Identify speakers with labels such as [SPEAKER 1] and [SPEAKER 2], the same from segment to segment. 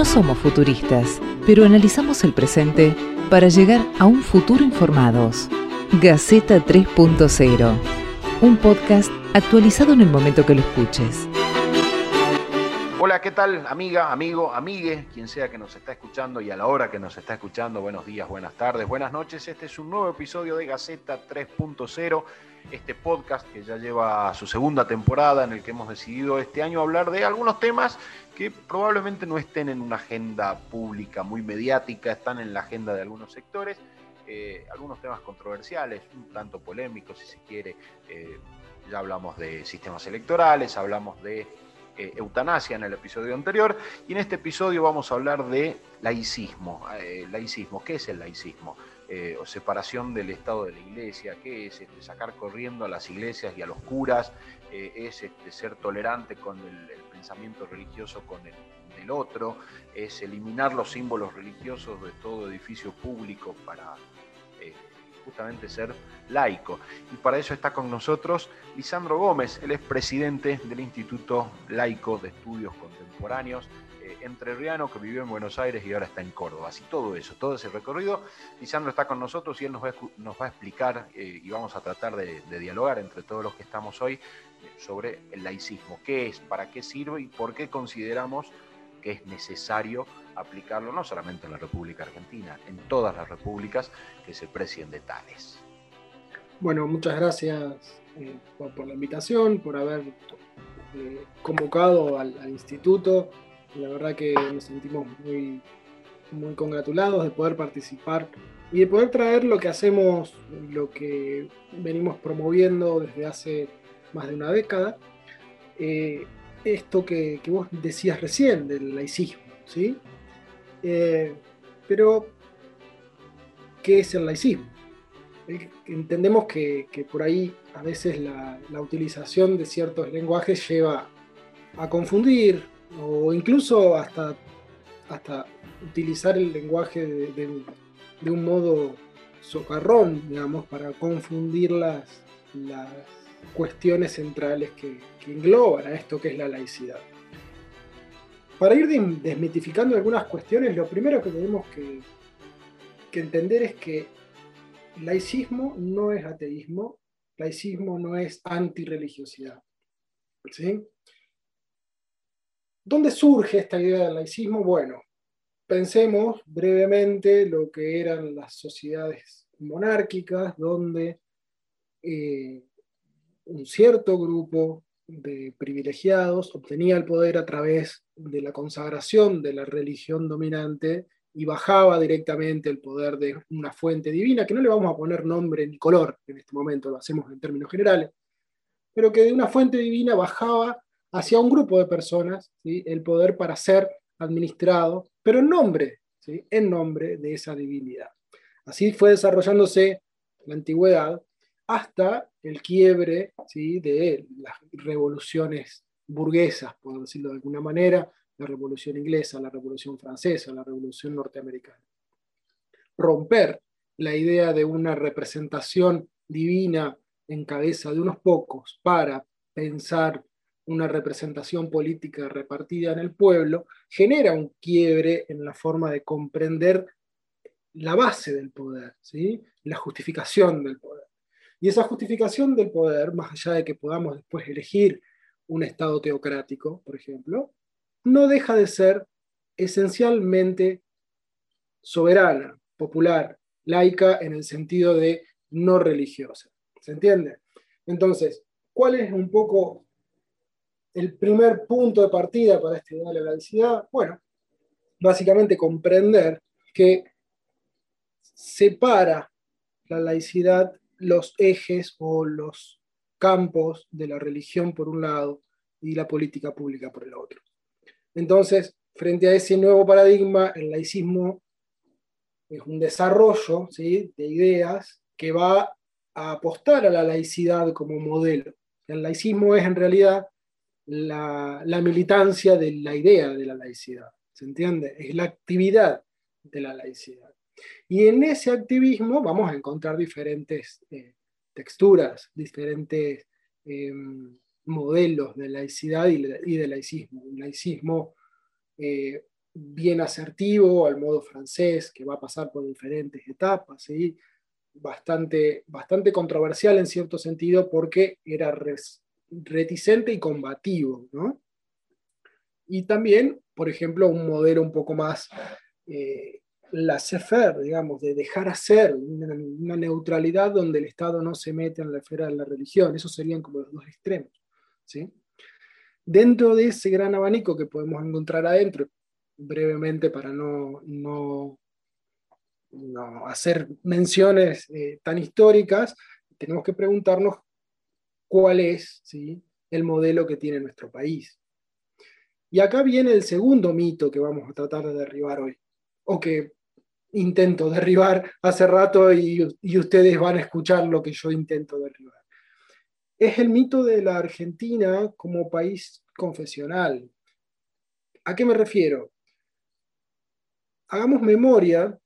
[SPEAKER 1] No somos futuristas, pero analizamos el presente para llegar a un futuro informados. Gaceta 3.0, un podcast actualizado en el momento que lo escuches.
[SPEAKER 2] Hola, ¿qué tal amiga, amigo, amigue, quien sea que nos está escuchando y a la hora que nos está escuchando? Buenos días, buenas tardes, buenas noches. Este es un nuevo episodio de Gaceta 3.0, este podcast que ya lleva su segunda temporada en el que hemos decidido este año hablar de algunos temas que probablemente no estén en una agenda pública muy mediática, están en la agenda de algunos sectores, eh, algunos temas controversiales, un tanto polémicos si se quiere. Eh, ya hablamos de sistemas electorales, hablamos de eh, eutanasia en el episodio anterior y en este episodio vamos a hablar de laicismo. Laicismo, ¿qué es el laicismo? Eh, o separación del Estado de la Iglesia, ¿qué es este, sacar corriendo a las iglesias y a los curas? ¿Es este, ser tolerante con el, pensamiento religioso con el del otro? ¿Es eliminar los símbolos religiosos de todo edificio público para justamente ser laico. Y para eso está con nosotros Lisandro Gómez, él es presidente del Instituto Laico de Estudios Contemporáneos eh, entrerriano que vivió en Buenos Aires y ahora está en Córdoba. Así todo eso, todo ese recorrido. Lisandro está con nosotros y él nos va, a explicar eh, y vamos a tratar de, dialogar entre todos los que estamos hoy eh, sobre el laicismo. ¿Qué es? ¿Para qué sirve? ¿Y por qué consideramos que es necesario aplicarlo no solamente en la República Argentina, en todas las repúblicas que se precien de tales.
[SPEAKER 3] Bueno, muchas gracias eh, por, la invitación, por haber convocado al, instituto. La verdad que nos sentimos muy, muy congratulados de poder participar y de poder traer lo que hacemos, lo que venimos promoviendo desde hace más de una década. Eh, esto que, que, vos decías recién del laicismo, ¿sí? Eh, pero, ¿qué es el laicismo? Eh, entendemos que, por ahí a veces la, utilización de ciertos lenguajes lleva a confundir o incluso hasta, hasta utilizar el lenguaje de, un modo socarrón, digamos, para confundir las, las cuestiones centrales que, que engloban a esto que es la laicidad. Para ir desmitificando algunas cuestiones, lo primero que tenemos que, entender es que laicismo no es ateísmo, laicismo no es antirreligiosidad. ¿sí? ¿Dónde surge esta idea del laicismo? Bueno, pensemos brevemente lo que eran las sociedades monárquicas, donde eh, un cierto grupo de privilegiados obtenía el poder a través de la consagración de la religión dominante y bajaba directamente el poder de una fuente divina, que no le vamos a poner nombre ni color en este momento, lo hacemos en términos generales, pero que de una fuente divina bajaba hacia un grupo de personas el poder para ser administrado, pero en nombre, ¿sí? en nombre de esa divinidad. Así fue desarrollándose la antigüedad hasta el quiebre ¿sí? de las revoluciones burguesas, por decirlo de alguna manera, la revolución inglesa, la revolución francesa, la revolución norteamericana. Romper la idea de una representación divina en cabeza de unos pocos para pensar una representación política repartida en el pueblo, genera un quiebre en la forma de comprender la base del poder, ¿sí? la justificación del poder. Y esa justificación del poder, más allá de que podamos después elegir un Estado teocrático, por ejemplo, no deja de ser esencialmente soberana, popular, laica en el sentido de no religiosa. ¿Se entiende? Entonces, ¿cuál es un poco el primer punto de partida para este de la laicidad? Bueno, básicamente comprender que separa la laicidad los ejes o los campos de la religión por un lado y la política pública por el otro. Entonces, frente a ese nuevo paradigma, el laicismo es un desarrollo de ideas que va a apostar a la laicidad como modelo. El laicismo es en realidad la, militancia de la idea de la laicidad, ¿se entiende? Es la actividad de la laicidad. Y en ese activismo vamos a encontrar diferentes eh, texturas, diferentes em, modelos de laicidad y, de laicismo. Un laicismo eh, bien asertivo, al modo francés, que va a pasar por diferentes etapas, ¿sí? bastante, bastante controversial en cierto sentido porque era reticente y combativo. ¿no? Y también, por ejemplo, un modelo un poco más eh, laissez-faire, digamos, de dejar hacer, una, una, neutralidad donde el Estado no se mete en la esfera de la religión. Esos serían como los dos extremos. ¿sí? Dentro de ese gran abanico que podemos encontrar adentro, brevemente para no, no, no hacer menciones eh, tan históricas, tenemos que preguntarnos cuál es el modelo que tiene nuestro país. Y acá viene el segundo mito que vamos a tratar de derribar hoy, o que intento derribar hace rato y, ustedes van a escuchar lo que yo intento derribar. Es el mito de la Argentina como país confesional. ¿A qué me refiero? hagamos memoria,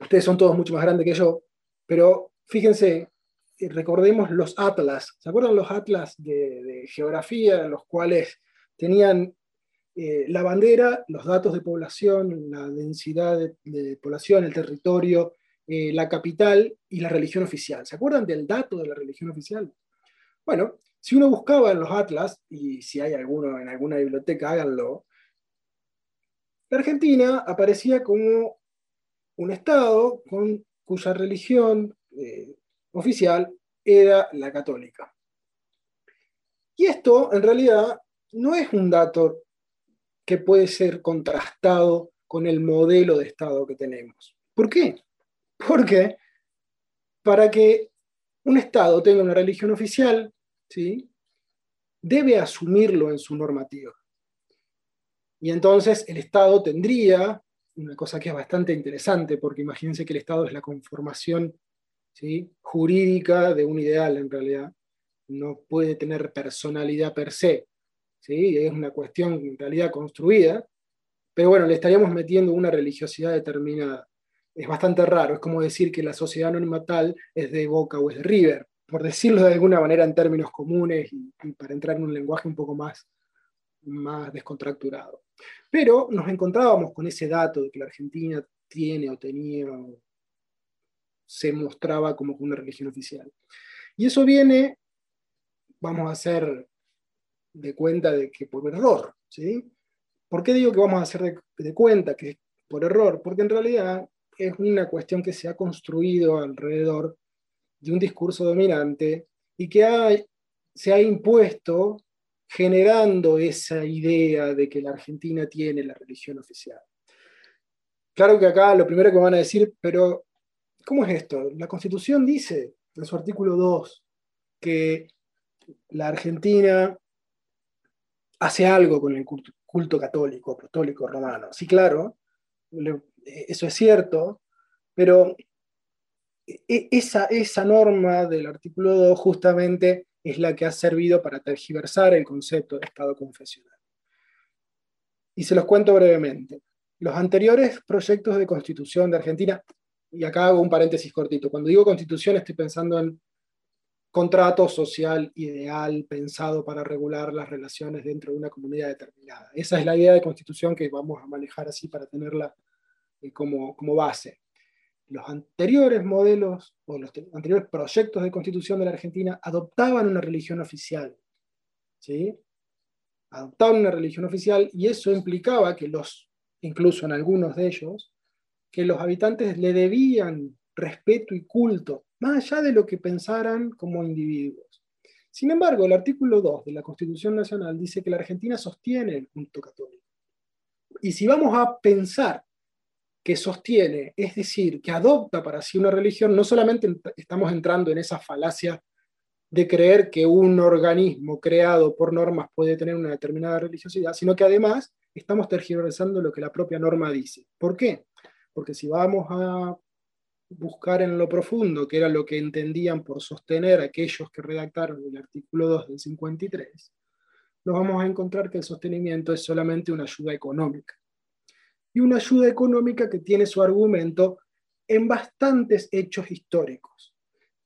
[SPEAKER 3] ustedes son todos mucho más grandes que yo, pero fíjense, recordemos los atlas, ¿se acuerdan los atlas de, geografía los cuales tenían eh, la bandera, los datos de población, la densidad de, población, el territorio, eh, la capital y la religión oficial? ¿Se acuerdan del dato de la religión oficial? Bueno, si uno buscaba en los atlas, y si hay alguno en alguna biblioteca, háganlo, la Argentina aparecía como un Estado con, cuya religión eh, oficial era la católica. Y esto, en realidad, no es un dato que puede ser contrastado con el modelo de Estado que tenemos. ¿Por qué? Porque para que un Estado tenga una religión oficial, ¿sí? debe asumirlo en su normativa. Y entonces el Estado tendría, una cosa que es bastante interesante, porque imagínense que el Estado es la conformación ¿sí? jurídica de un ideal en realidad, no puede tener personalidad per se, ¿sí? es una cuestión en realidad construida, pero bueno, le estaríamos metiendo una religiosidad determinada. Es bastante raro, es como decir que la sociedad anónima tal es de Boca o es de River, por decirlo de alguna manera en términos comunes y, y para entrar en un lenguaje un poco más, más descontracturado. Pero nos encontrábamos con ese dato de que la Argentina tiene o tenía, se mostraba como una religión oficial. Y eso viene, vamos a hacer de cuenta de que por error, ¿sí? ¿Por qué digo que vamos a hacer de, de cuenta que es por error? Porque en realidad es una cuestión que se ha construido alrededor de un discurso dominante y que ha, se ha impuesto generando esa idea de que la Argentina tiene la religión oficial. Claro que acá lo primero que van a decir, pero ¿cómo es esto? La Constitución dice en su artículo 2 que la Argentina hace algo con el culto, católico, apostólico, romano. Sí, claro, eso es cierto, pero e, esa, esa norma del artículo 2 justamente es la que ha servido para tergiversar el concepto de Estado confesional. Y se los cuento brevemente. Los anteriores proyectos de constitución de Argentina, y acá hago un paréntesis cortito, cuando digo constitución estoy pensando en contrato social ideal pensado para regular las relaciones dentro de una comunidad determinada. Esa es la idea de constitución que vamos a manejar así para tenerla eh, como, como base los anteriores modelos o los anteriores proyectos de constitución de la Argentina adoptaban una religión oficial. ¿sí? Adoptaban una religión oficial y eso implicaba que los, incluso en algunos de ellos, que los habitantes le debían respeto y culto, más allá de lo que pensaran como individuos. Sin embargo, el artículo 2 de la Constitución Nacional dice que la Argentina sostiene el culto católico. Y si vamos a pensar que sostiene, es decir, que adopta para sí una religión, no solamente estamos entrando en esa falacia de creer que un organismo creado por normas puede tener una determinada religiosidad, sino que además estamos tergiversando lo que la propia norma dice. ¿Por qué? Porque si vamos a buscar en lo profundo, que era lo que entendían por sostener aquellos que redactaron el artículo 2 del 53, nos vamos a encontrar que el sostenimiento es solamente una ayuda económica. Y una ayuda económica que tiene su argumento en bastantes hechos históricos,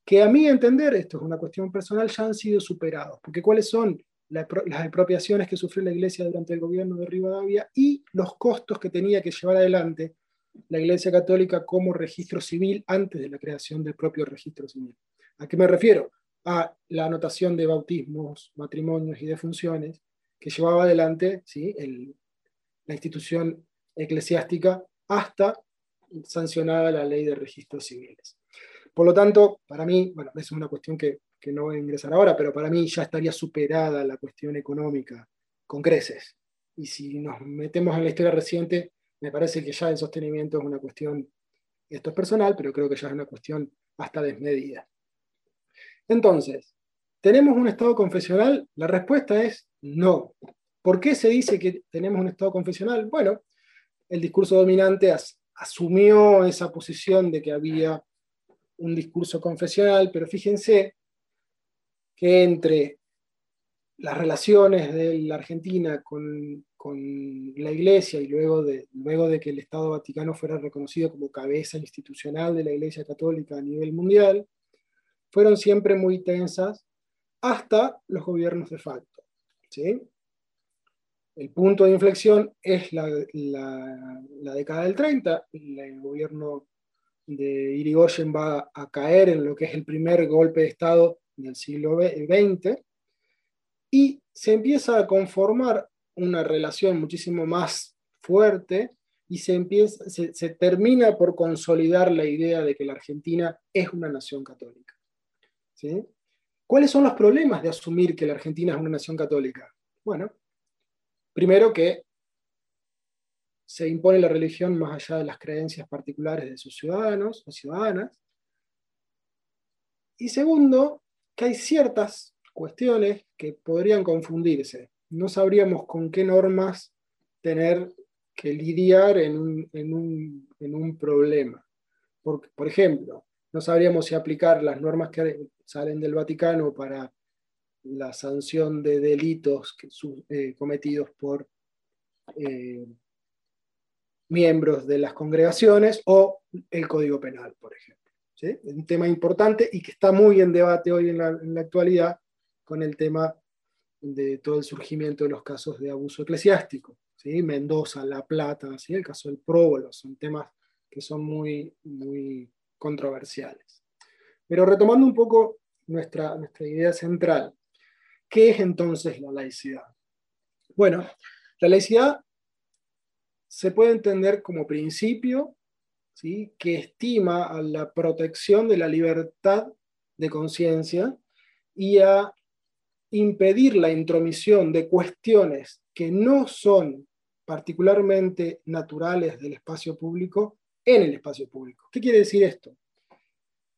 [SPEAKER 3] que a mi entender, esto es una cuestión personal, ya han sido superados, porque ¿cuáles son las expropiaciones que sufrió la Iglesia durante el gobierno de Rivadavia y los costos que tenía que llevar adelante la Iglesia Católica como registro civil antes de la creación del propio registro civil. ¿A qué me refiero? A la anotación de bautismos, matrimonios y defunciones que llevaba adelante ¿sí? la institución eclesiástica hasta sancionada la ley de registros civiles. Por lo tanto, para mí, bueno, es una cuestión que, que no voy a ingresar ahora, pero para mí ya estaría superada la cuestión económica con creces. Y si nos metemos en la historia reciente, me parece que ya el sostenimiento es una cuestión, esto es personal, pero creo que ya es una cuestión hasta desmedida. Entonces, ¿tenemos un Estado confesional? La respuesta es no. ¿Por qué se dice que tenemos un Estado confesional? Bueno, el discurso dominante asumió esa posición de que había un discurso confesional, pero fíjense que entre las relaciones de la Argentina con, la Iglesia y luego de, luego de que el Estado Vaticano fuera reconocido como cabeza institucional de la Iglesia Católica a nivel mundial, fueron siempre muy tensas hasta los gobiernos de facto. ¿sí? El punto de inflexión es la, la, década del 30, el gobierno de Irigoyen va a caer en lo que es el primer golpe de Estado del siglo XX y se empieza a conformar una relación muchísimo más fuerte y se, empieza, se, termina por consolidar la idea de que la Argentina es una nación católica. ¿sí? ¿Cuáles son los problemas de asumir que la Argentina es una nación católica? Bueno, Primero que se impone la religión más allá de las creencias particulares de sus ciudadanos o ciudadanas. Y segundo, que hay ciertas cuestiones que podrían confundirse. No sabríamos con qué normas tener que lidiar en un, problema. Por, por ejemplo, no sabríamos si aplicar las normas que salen del Vaticano para la sanción de delitos eh, cometidos por eh, miembros de las congregaciones o el Código Penal, por ejemplo. Un tema importante y que está muy en debate hoy en la, actualidad con el tema de todo el surgimiento de los casos de abuso eclesiástico. ¿sí? Mendoza, La Plata, ¿sí? el caso del próbolo, son temas que son muy, muy controversiales. Pero retomando un poco nuestra, nuestra idea central, ¿Qué es entonces la laicidad? Bueno, la laicidad se puede entender como principio ¿sí? que estima a la protección de la libertad de conciencia y a impedir la intromisión de cuestiones que no son particularmente naturales del espacio público en el espacio público. ¿Qué quiere decir esto?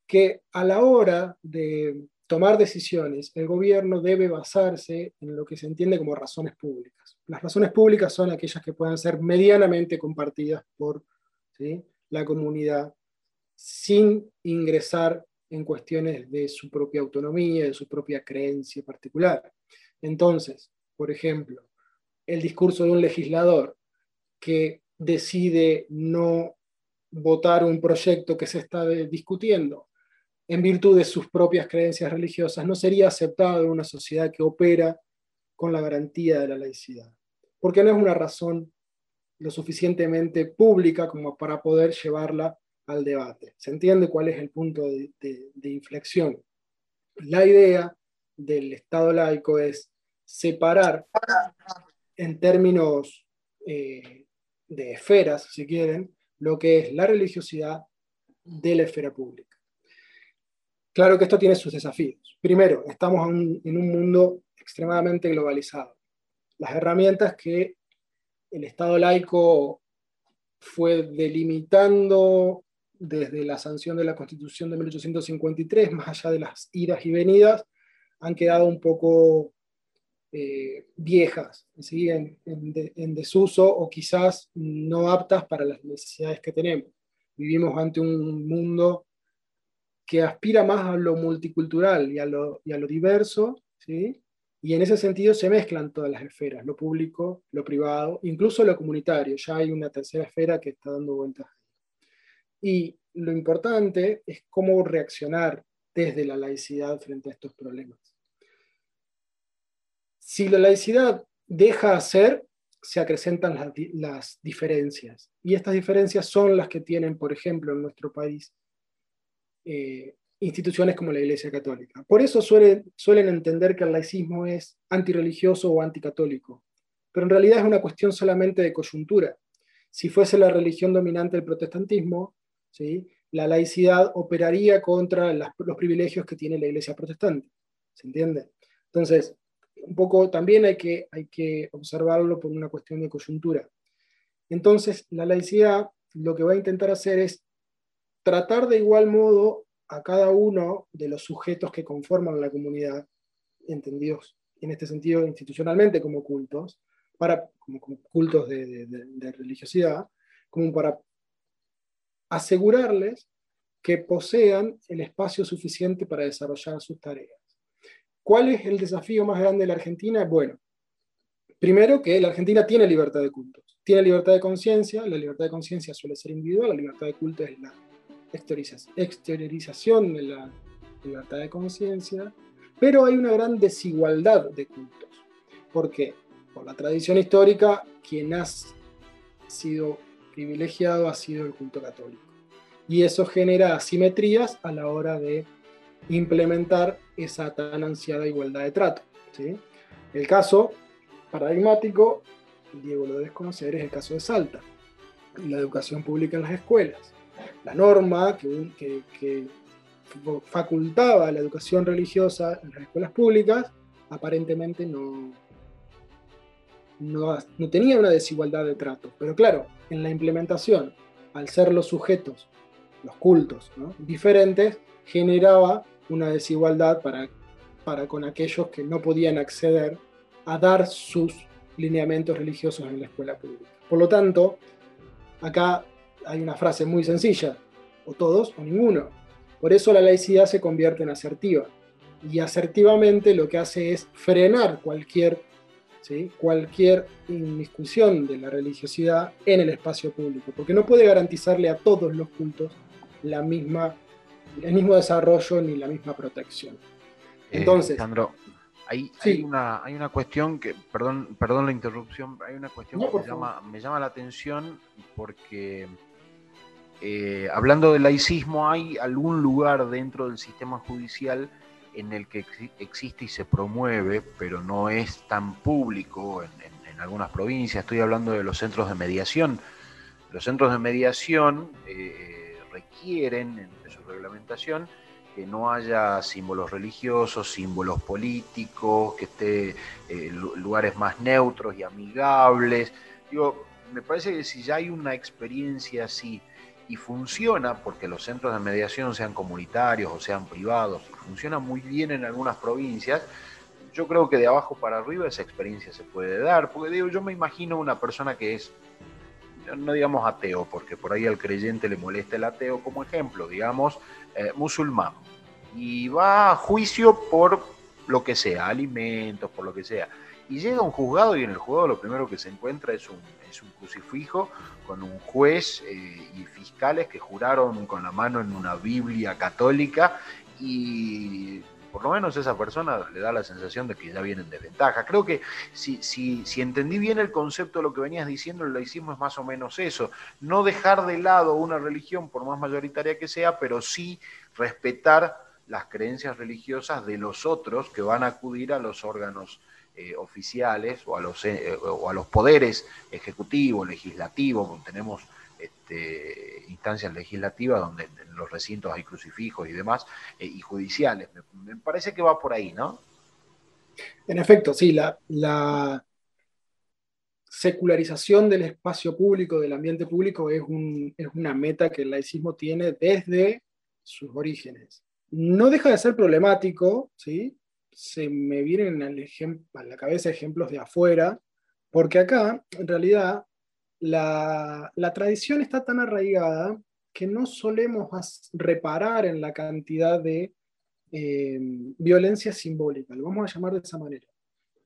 [SPEAKER 3] Que a la hora de tomar decisiones, el gobierno debe basarse en lo que se entiende como razones públicas. Las razones públicas son aquellas que puedan ser medianamente compartidas por la comunidad sin ingresar en cuestiones de su propia autonomía, de su propia creencia particular. Entonces, por ejemplo, el discurso de un legislador que decide no votar un proyecto que se está discutiendo en virtud de sus propias creencias religiosas, no sería aceptado en una sociedad que opera con la garantía de la laicidad, porque no es una razón lo suficientemente pública como para poder llevarla al debate. ¿Se entiende cuál es el punto de, inflexión? La idea del Estado laico es separar en términos eh, de esferas, si quieren, lo que es la religiosidad de la esfera pública. Claro que esto tiene sus desafíos. Primero, estamos en un mundo extremadamente globalizado. Las herramientas que el Estado laico fue delimitando desde la sanción de la Constitución de 1853, más allá de las idas y venidas, han quedado un poco eh, viejas, en, en, desuso o quizás no aptas para las necesidades que tenemos. Vivimos ante un mundo que aspira más a lo multicultural y a lo, y a lo diverso, ¿sí? y en ese sentido se mezclan todas las esferas, lo público, lo privado, incluso lo comunitario, ya hay una tercera esfera que está dando vueltas. Y lo importante es cómo reaccionar desde la laicidad frente a estos problemas. Si la laicidad deja hacer, se acrecentan las, diferencias. Y estas diferencias son las que tienen, por ejemplo, en nuestro país, eh, instituciones como la Iglesia Católica. Por eso suelen, suelen entender que el laicismo es antirreligioso o anticatólico, pero en realidad es una cuestión solamente de coyuntura. Si fuese la religión dominante del protestantismo, ¿sí? la laicidad operaría contra los privilegios que tiene la Iglesia protestante. ¿Se entiende? Entonces, un poco también hay que, hay que observarlo por una cuestión de coyuntura. Entonces, la laicidad lo que va a intentar hacer es tratar de igual modo a cada uno de los sujetos que conforman la comunidad, entendidos en este sentido institucionalmente como cultos, para, como, cultos de, de religiosidad, como para asegurarles que posean el espacio suficiente para desarrollar sus tareas. ¿Cuál es el desafío más grande de la Argentina? Bueno, primero que la Argentina tiene libertad de cultos, tiene libertad de conciencia, la libertad de conciencia suele ser individual, la libertad de culto es la exteriorización de la libertad de conciencia, pero hay una gran desigualdad de cultos. ¿Por qué? Por la tradición histórica, quien ha sido privilegiado ha sido el culto católico. Y eso genera asimetrías a la hora de implementar esa tan ansiada igualdad de trato. ¿sí? El caso paradigmático, Diego lo debe conocer, es el caso de Salta, la educación pública en las escuelas. La norma que, facultaba la educación religiosa en las escuelas públicas aparentemente no, no, tenía una desigualdad de trato. Pero claro, en la implementación, al ser los sujetos, los cultos, diferentes, generaba una desigualdad para, para con aquellos que no podían acceder a dar sus lineamientos religiosos en la escuela pública. Por lo tanto, acá hay una frase muy sencilla, o todos o ninguno. Por eso la laicidad se convierte en asertiva. Y asertivamente lo que hace es frenar cualquier, ¿sí? cualquier indiscusión de la religiosidad en el espacio público, porque no puede garantizarle a todos los cultos la misma el mismo desarrollo ni la misma protección.
[SPEAKER 2] Eh, Entonces, Sandro, hay, hay, una, hay una cuestión que, perdón, perdón la interrupción, hay una cuestión que me llama, me llama, la atención porque eh, hablando del laicismo, hay algún lugar dentro del sistema judicial en el que existe y se promueve, pero no es tan público en, algunas provincias. Estoy hablando de los centros de mediación. Los centros de mediación eh, requieren, reglamentación, que no haya símbolos religiosos, símbolos políticos, que esté eh, lugares más neutros y amigables. Digo, me parece que si ya hay una experiencia así y funciona, porque los centros de mediación sean comunitarios o sean privados, funciona muy bien en algunas provincias, yo creo que de abajo para arriba esa experiencia se puede dar, porque digo, yo me imagino una persona que es no digamos ateo, porque por ahí al creyente le molesta el ateo como ejemplo, digamos eh, musulmán, y va a juicio por lo que sea, alimentos, por lo que sea. Y llega a un juzgado y en el juzgado lo primero que se encuentra es un, crucifijo con un juez eh, y fiscales que juraron con la mano en una Biblia católica y por lo menos esa persona le da la sensación de que ya vienen de ventaja. Creo que si, si, si entendí bien el concepto de lo que venías diciendo, el laicismo es más o menos eso, no dejar de lado una religión, por más mayoritaria que sea, pero sí respetar las creencias religiosas de los otros que van a acudir a los órganos eh, oficiales o a los, eh, o a los poderes ejecutivo, legislativo, tenemos este, instancias legislativas donde en los recintos hay crucifijos y demás, eh, y judiciales. Me, parece que va por ahí, ¿no?
[SPEAKER 3] En efecto, sí, la, la, secularización del espacio público, del ambiente público, es, es una meta que el laicismo tiene desde sus orígenes. No deja de ser problemático, ¿sí? Se me vienen a la cabeza ejemplos de afuera, porque acá, en realidad, la, tradición está tan arraigada que no solemos reparar en la cantidad de eh, violencia simbólica, lo vamos a llamar de esa manera.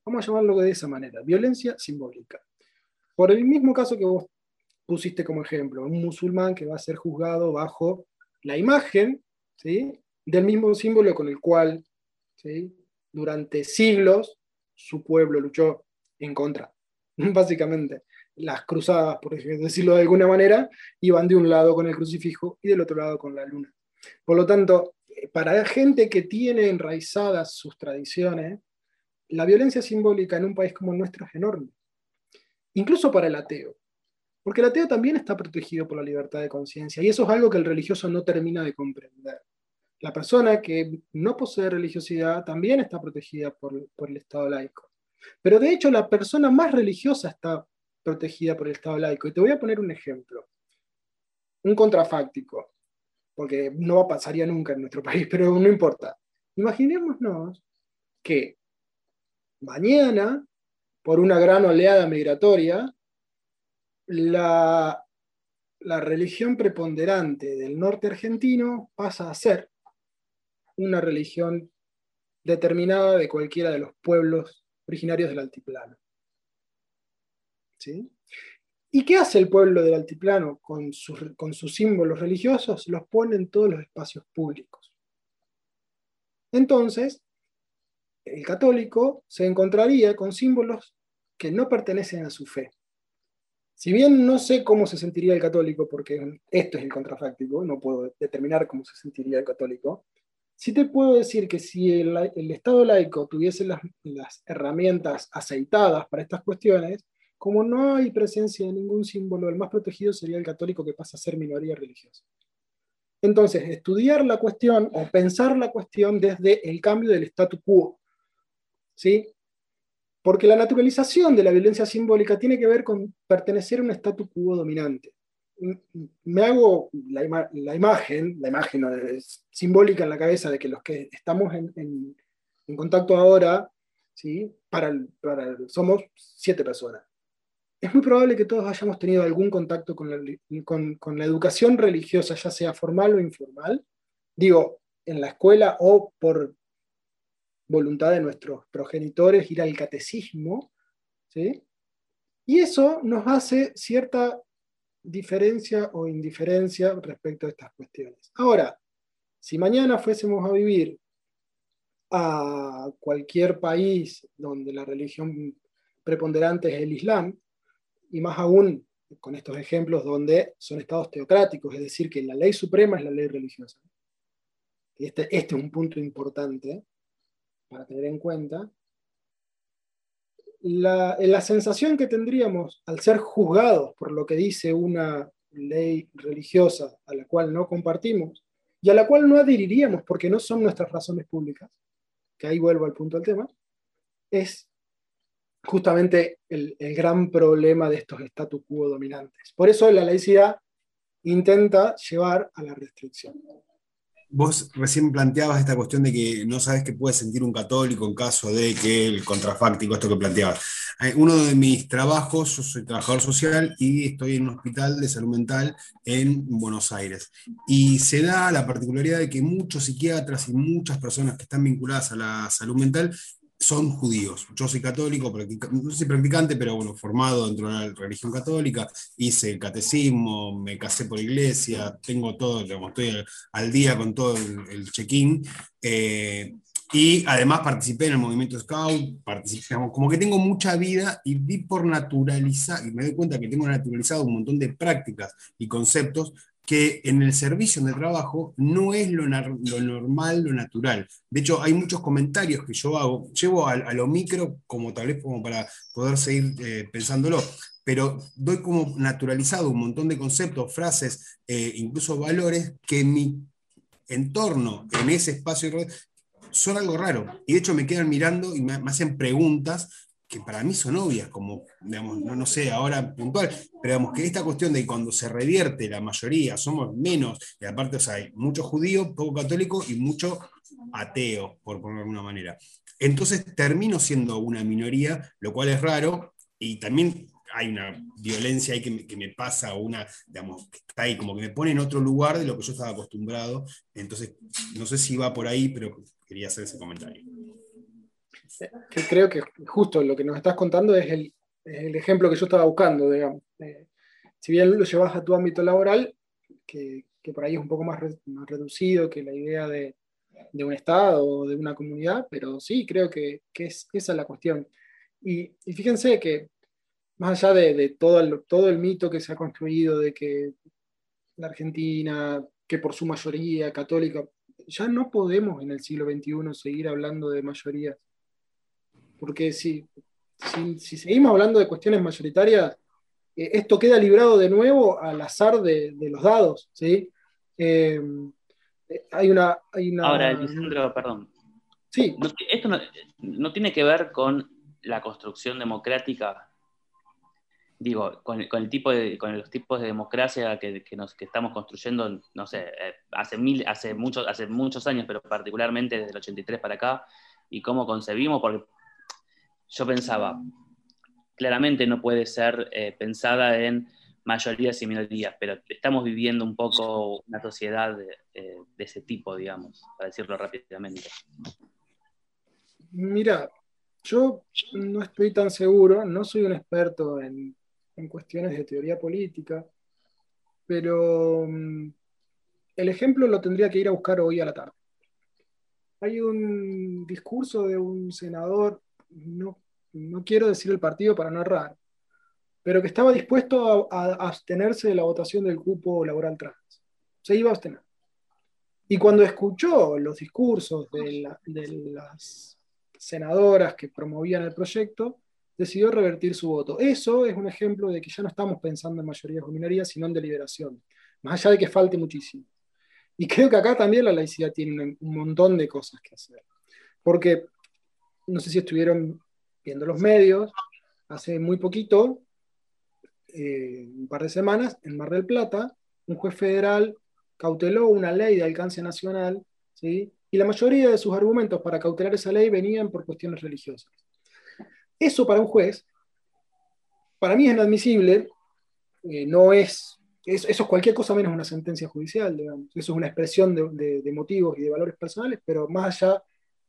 [SPEAKER 3] Vamos a llamarlo de esa manera, violencia simbólica. Por el mismo caso que vos pusiste como ejemplo, un musulmán que va a ser juzgado bajo la imagen ¿sí? del mismo símbolo con el cual ¿sí? Durante siglos su pueblo luchó en contra, básicamente. Las cruzadas, por decirlo de alguna manera, iban de un lado con el crucifijo y del otro lado con la luna. Por lo tanto, eh, para gente que tiene enraizadas sus tradiciones, la violencia simbólica en un país como el nuestro es enorme. Incluso para el ateo. Porque el ateo también está protegido por la libertad de conciencia y eso es algo que el religioso no termina de comprender. La persona que no posee religiosidad también está protegida por, el Estado laico. Pero de hecho la persona más religiosa está protegida por el Estado laico. Y te voy a poner un ejemplo, un contrafáctico, porque no pasaría nunca en nuestro país, pero no importa. Imaginémonos que mañana, por una gran oleada migratoria, la, la religión preponderante del norte argentino pasa a ser una religión determinada de cualquiera de los pueblos originarios del altiplano. ¿Sí? ¿Y qué hace el pueblo del altiplano con sus, con sus símbolos religiosos? Los pone en todos los espacios públicos. Entonces, el católico se encontraría con símbolos que no pertenecen a su fe. Si bien no sé cómo se sentiría el católico, porque esto es el contrafáctico, no puedo determinar cómo se sentiría el católico, sí te puedo decir que si el, Estado laico tuviese las, herramientas aceitadas para estas cuestiones, como no hay presencia de ningún símbolo, el más protegido sería el católico que pasa a ser minoría religiosa. Entonces, estudiar la cuestión o pensar la cuestión desde el cambio del statu quo, ¿sí? Porque la naturalización de la violencia simbólica tiene que ver con pertenecer a un statu quo dominante. Me hago la, imagen, la imagen simbólica en la cabeza de que los que estamos en, contacto ahora, ¿sí? para, somos siete personas. Es muy probable que todos hayamos tenido algún contacto con la educación religiosa, ya sea formal o informal. Digo, en la escuela o por voluntad de nuestros progenitores ir al catecismo, ¿sí? Y eso nos hace cierta diferencia o indiferencia respecto a estas cuestiones. Ahora, si mañana fuésemos a vivir a cualquier país donde la religión preponderante es el Islam, y más aún con estos ejemplos donde son estados teocráticos, es decir, que la ley suprema es la ley religiosa. Este, este es un punto importante para tener en cuenta, la, sensación que tendríamos al ser juzgados por lo que dice una ley religiosa a la cual no compartimos y a la cual no adheriríamos porque no son nuestras razones públicas, que ahí vuelvo al punto del tema, es justamente el, el gran problema de estos statu quo dominantes. Por eso la laicidad intenta llevar a la restricción.
[SPEAKER 4] Vos recién planteabas esta cuestión de que no sabes qué puede sentir un católico en caso de que el contrafáctico, esto que planteabas. Eh, uno de mis trabajos, yo soy trabajador social y estoy en un hospital de salud mental en Buenos Aires. Y se da la particularidad de que muchos psiquiatras y muchas personas que están vinculadas a la salud mental son judíos. Yo soy católico, no soy practicante, pero bueno, formado dentro de la religión católica, hice el catecismo, me casé por iglesia, tengo todo, estoy al día con todo el, check-in. Eh, y además participé en el movimiento Scout, participé, como que tengo mucha vida y vi por naturalizar, y me doy cuenta que tengo naturalizado un montón de prácticas y conceptos que en el servicio de trabajo no es lo, normal, lo natural. De hecho, hay muchos comentarios que yo hago, llevo a, lo micro como tal vez como para poder seguir eh, pensándolo, pero doy como naturalizado un montón de conceptos, frases, eh, incluso valores que en mi entorno, en ese espacio, son algo raro. Y de hecho me quedan mirando y me hacen preguntas que para mí son obvias, como, digamos, no, no sé, ahora puntual, pero digamos que esta cuestión de cuando se revierte la mayoría, somos menos, y aparte o sea, hay mucho judío, poco católico y mucho ateo, por ponerlo de alguna manera. Entonces termino siendo una minoría, lo cual es raro, y también hay una violencia ahí que me, que me pasa, una, digamos, que está ahí, como que me pone en otro lugar de lo que yo estaba acostumbrado. Entonces, no sé si va por ahí, pero quería hacer ese comentario
[SPEAKER 3] que creo que justo lo que nos estás contando es el, ejemplo que yo estaba buscando, digamos. Eh, si bien lo llevas a tu ámbito laboral, que, por ahí es un poco más, reducido que la idea de, de un Estado o de una comunidad, pero sí, creo que, es, esa es la cuestión. Y, fíjense que más allá de, todo, el, todo el mito que se ha construido de que la Argentina, que por su mayoría católica, ya no podemos en el siglo XXI seguir hablando de mayorías. Porque si, si, seguimos hablando de cuestiones mayoritarias, eh, esto queda librado de nuevo al azar de, los dados. ¿sí? Eh, hay una,
[SPEAKER 5] Ahora, Lisandro, perdón.
[SPEAKER 3] Sí.
[SPEAKER 5] esto no, tiene que ver con la construcción democrática, digo, con, el tipo de, con los tipos de democracia que, nos, que estamos construyendo, no sé, eh, hace, mil, hace, muchos, hace muchos años, pero particularmente desde el 83 para acá, y cómo concebimos, porque yo pensaba, claramente no puede ser eh, pensada en mayorías y minorías, pero estamos viviendo un poco una sociedad de, ese tipo, digamos, para decirlo rápidamente.
[SPEAKER 3] Mira, yo no estoy tan seguro, no soy un experto en, cuestiones de teoría política, pero mm, el ejemplo lo tendría que ir a buscar hoy a la tarde. Hay un discurso de un senador, no, no quiero decir el partido para no errar, pero que estaba dispuesto a, abstenerse de la votación del cupo laboral trans. Se iba a abstener. Y cuando escuchó los discursos de, las senadoras que promovían el proyecto, decidió revertir su voto. Eso es un ejemplo de que ya no estamos pensando en mayorías o minorías, sino en deliberación, más allá de que falte muchísimo. Y creo que acá también la laicidad tiene un montón de cosas que hacer. Porque, no sé si estuvieron viendo los medios, hace muy poquito eh, un par de semanas, en Mar del Plata, un juez federal cauteló una ley de alcance nacional, ¿sí? y la mayoría de sus argumentos para cautelar esa ley venían por cuestiones religiosas. Eso para un juez, para mí es inadmisible, eh, no es, eso es cualquier cosa menos una sentencia judicial, digamos. eso es una expresión de, de motivos y de valores personales, pero más allá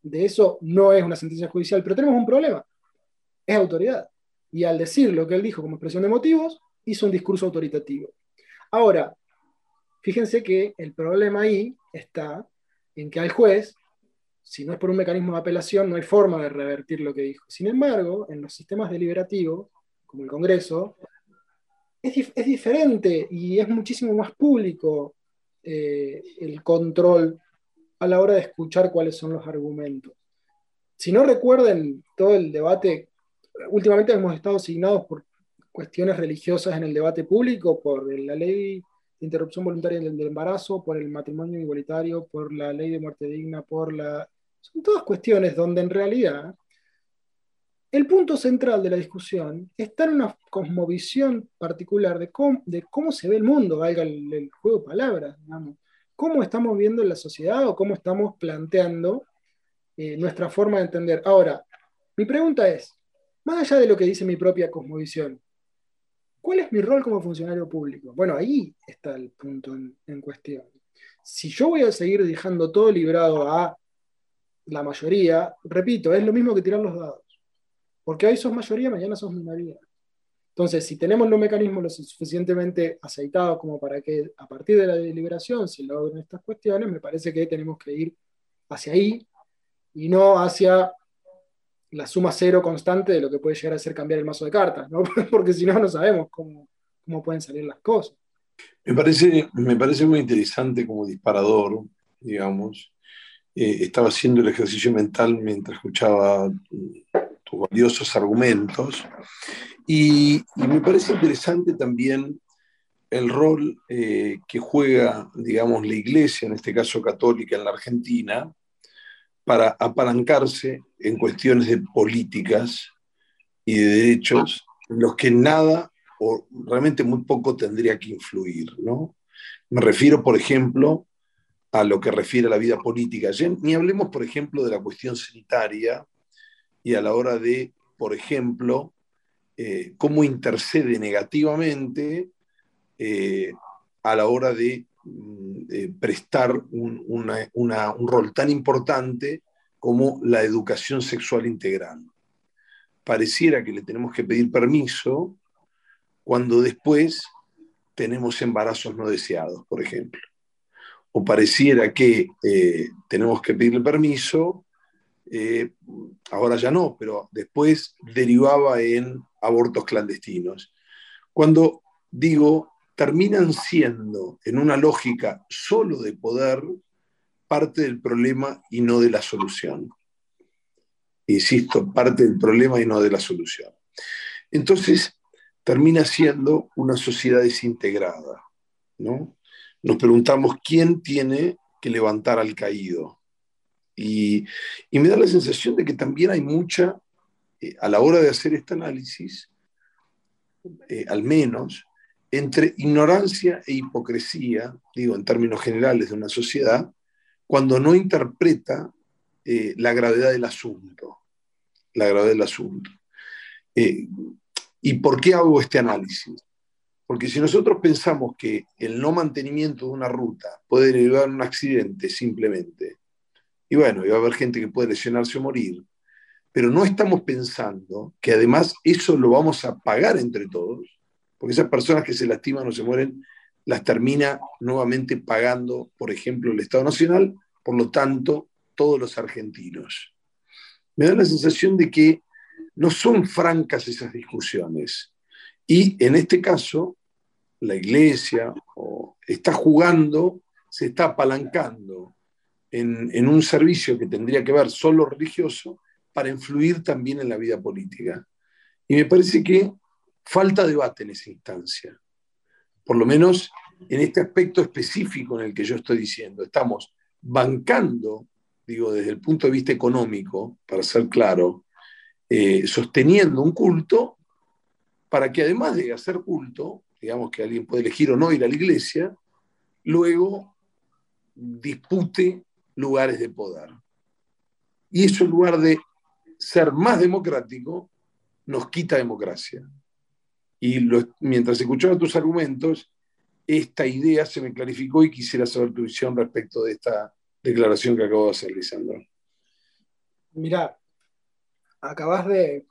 [SPEAKER 3] de eso no es una sentencia judicial, pero tenemos un problema, es autoridad y al decir lo que él dijo como expresión de motivos, hizo un discurso autoritativo. Ahora, fíjense que el problema ahí está en que al juez, si no es por un mecanismo de apelación, no hay forma de revertir lo que dijo. Sin embargo, en los sistemas deliberativos, como el Congreso, es, diferente y es muchísimo más público eh, el control a la hora de escuchar cuáles son los argumentos. Si no recuerden todo el debate últimamente hemos estado asignados por cuestiones religiosas en el debate público, por la ley de interrupción voluntaria del, embarazo, por el matrimonio igualitario, por la ley de muerte digna, por la... Son todas cuestiones donde en realidad el punto central de la discusión está en una cosmovisión particular de cómo, de cómo se ve el mundo, valga el, juego de palabras, digamos. Cómo estamos viendo la sociedad o cómo estamos planteando eh, nuestra forma de entender. Ahora, mi pregunta es, más allá de lo que dice mi propia cosmovisión, ¿cuál es mi rol como funcionario público? Bueno, ahí está el punto en, cuestión. Si yo voy a seguir dejando todo librado a la mayoría, repito, es lo mismo que tirar los dados. Porque hoy sos mayoría, mañana sos minoría. Entonces, si tenemos los mecanismos lo suficientemente aceitados como para que a partir de la deliberación se logren estas cuestiones, me parece que tenemos que ir hacia ahí y no hacia la suma cero constante de lo que puede llegar a ser cambiar el mazo de cartas, ¿no? porque si no, no sabemos cómo, cómo pueden salir las cosas.
[SPEAKER 6] Me parece, me parece muy interesante como disparador, digamos. Eh, estaba haciendo el ejercicio mental mientras escuchaba tus valiosos argumentos y, me parece interesante también el rol eh, que juega, digamos, la iglesia, en este caso católica en la Argentina, para apalancarse en cuestiones de políticas y de derechos en los que nada o realmente muy poco tendría que influir. ¿no? Me refiero, por ejemplo, a lo que refiere a la vida política. Ni hablemos, por ejemplo, de la cuestión sanitaria y a la hora de, por ejemplo, eh, cómo intercede negativamente eh, a la hora de Mm, prestar un, un rol tan importante como la educación sexual integral. Pareciera que le tenemos que pedir permiso cuando después tenemos embarazos no deseados, por ejemplo. o pareciera que eh, tenemos que pedirle permiso, eh, ahora ya no, pero después derivaba en abortos clandestinos. Cuando digo, terminan siendo en una lógica solo de poder parte del problema y no de la solución. Insisto, parte del problema y no de la solución. Entonces, termina siendo una sociedad desintegrada, ¿no? nos preguntamos quién tiene que levantar al caído. Y, me da la sensación de que también hay mucha, eh, a la hora de hacer este análisis, eh, al menos, entre ignorancia e hipocresía, digo en términos generales de una sociedad, cuando no interpreta eh, la gravedad del asunto. La gravedad del asunto. ¿Y por qué hago este análisis? Porque si nosotros pensamos que el no mantenimiento de una ruta puede derivar en un accidente simplemente, y bueno, va a haber gente que puede lesionarse o morir, pero no estamos pensando que además eso lo vamos a pagar entre todos, porque esas personas que se lastiman o se mueren las termina nuevamente pagando, por ejemplo, el Estado Nacional, por lo tanto, todos los argentinos. Me da la sensación de que no son francas esas discusiones. Y en este caso, la iglesia está jugando, se está apalancando en, un servicio que tendría que ver solo religioso para influir también en la vida política. Y me parece que falta debate en esa instancia, por lo menos en este aspecto específico en el que yo estoy diciendo. Estamos bancando, digo, desde el punto de vista económico, para ser claro, eh, sosteniendo un culto para que además de hacer culto, digamos que alguien puede elegir o no ir a la iglesia, luego dispute lugares de poder. Y eso en lugar de ser más democrático, nos quita democracia. Y mientras escuchaba tus argumentos, esta idea se me clarificó y quisiera saber tu visión respecto de esta declaración que acabo de hacer, Lisandro.
[SPEAKER 3] Mira, acabas de,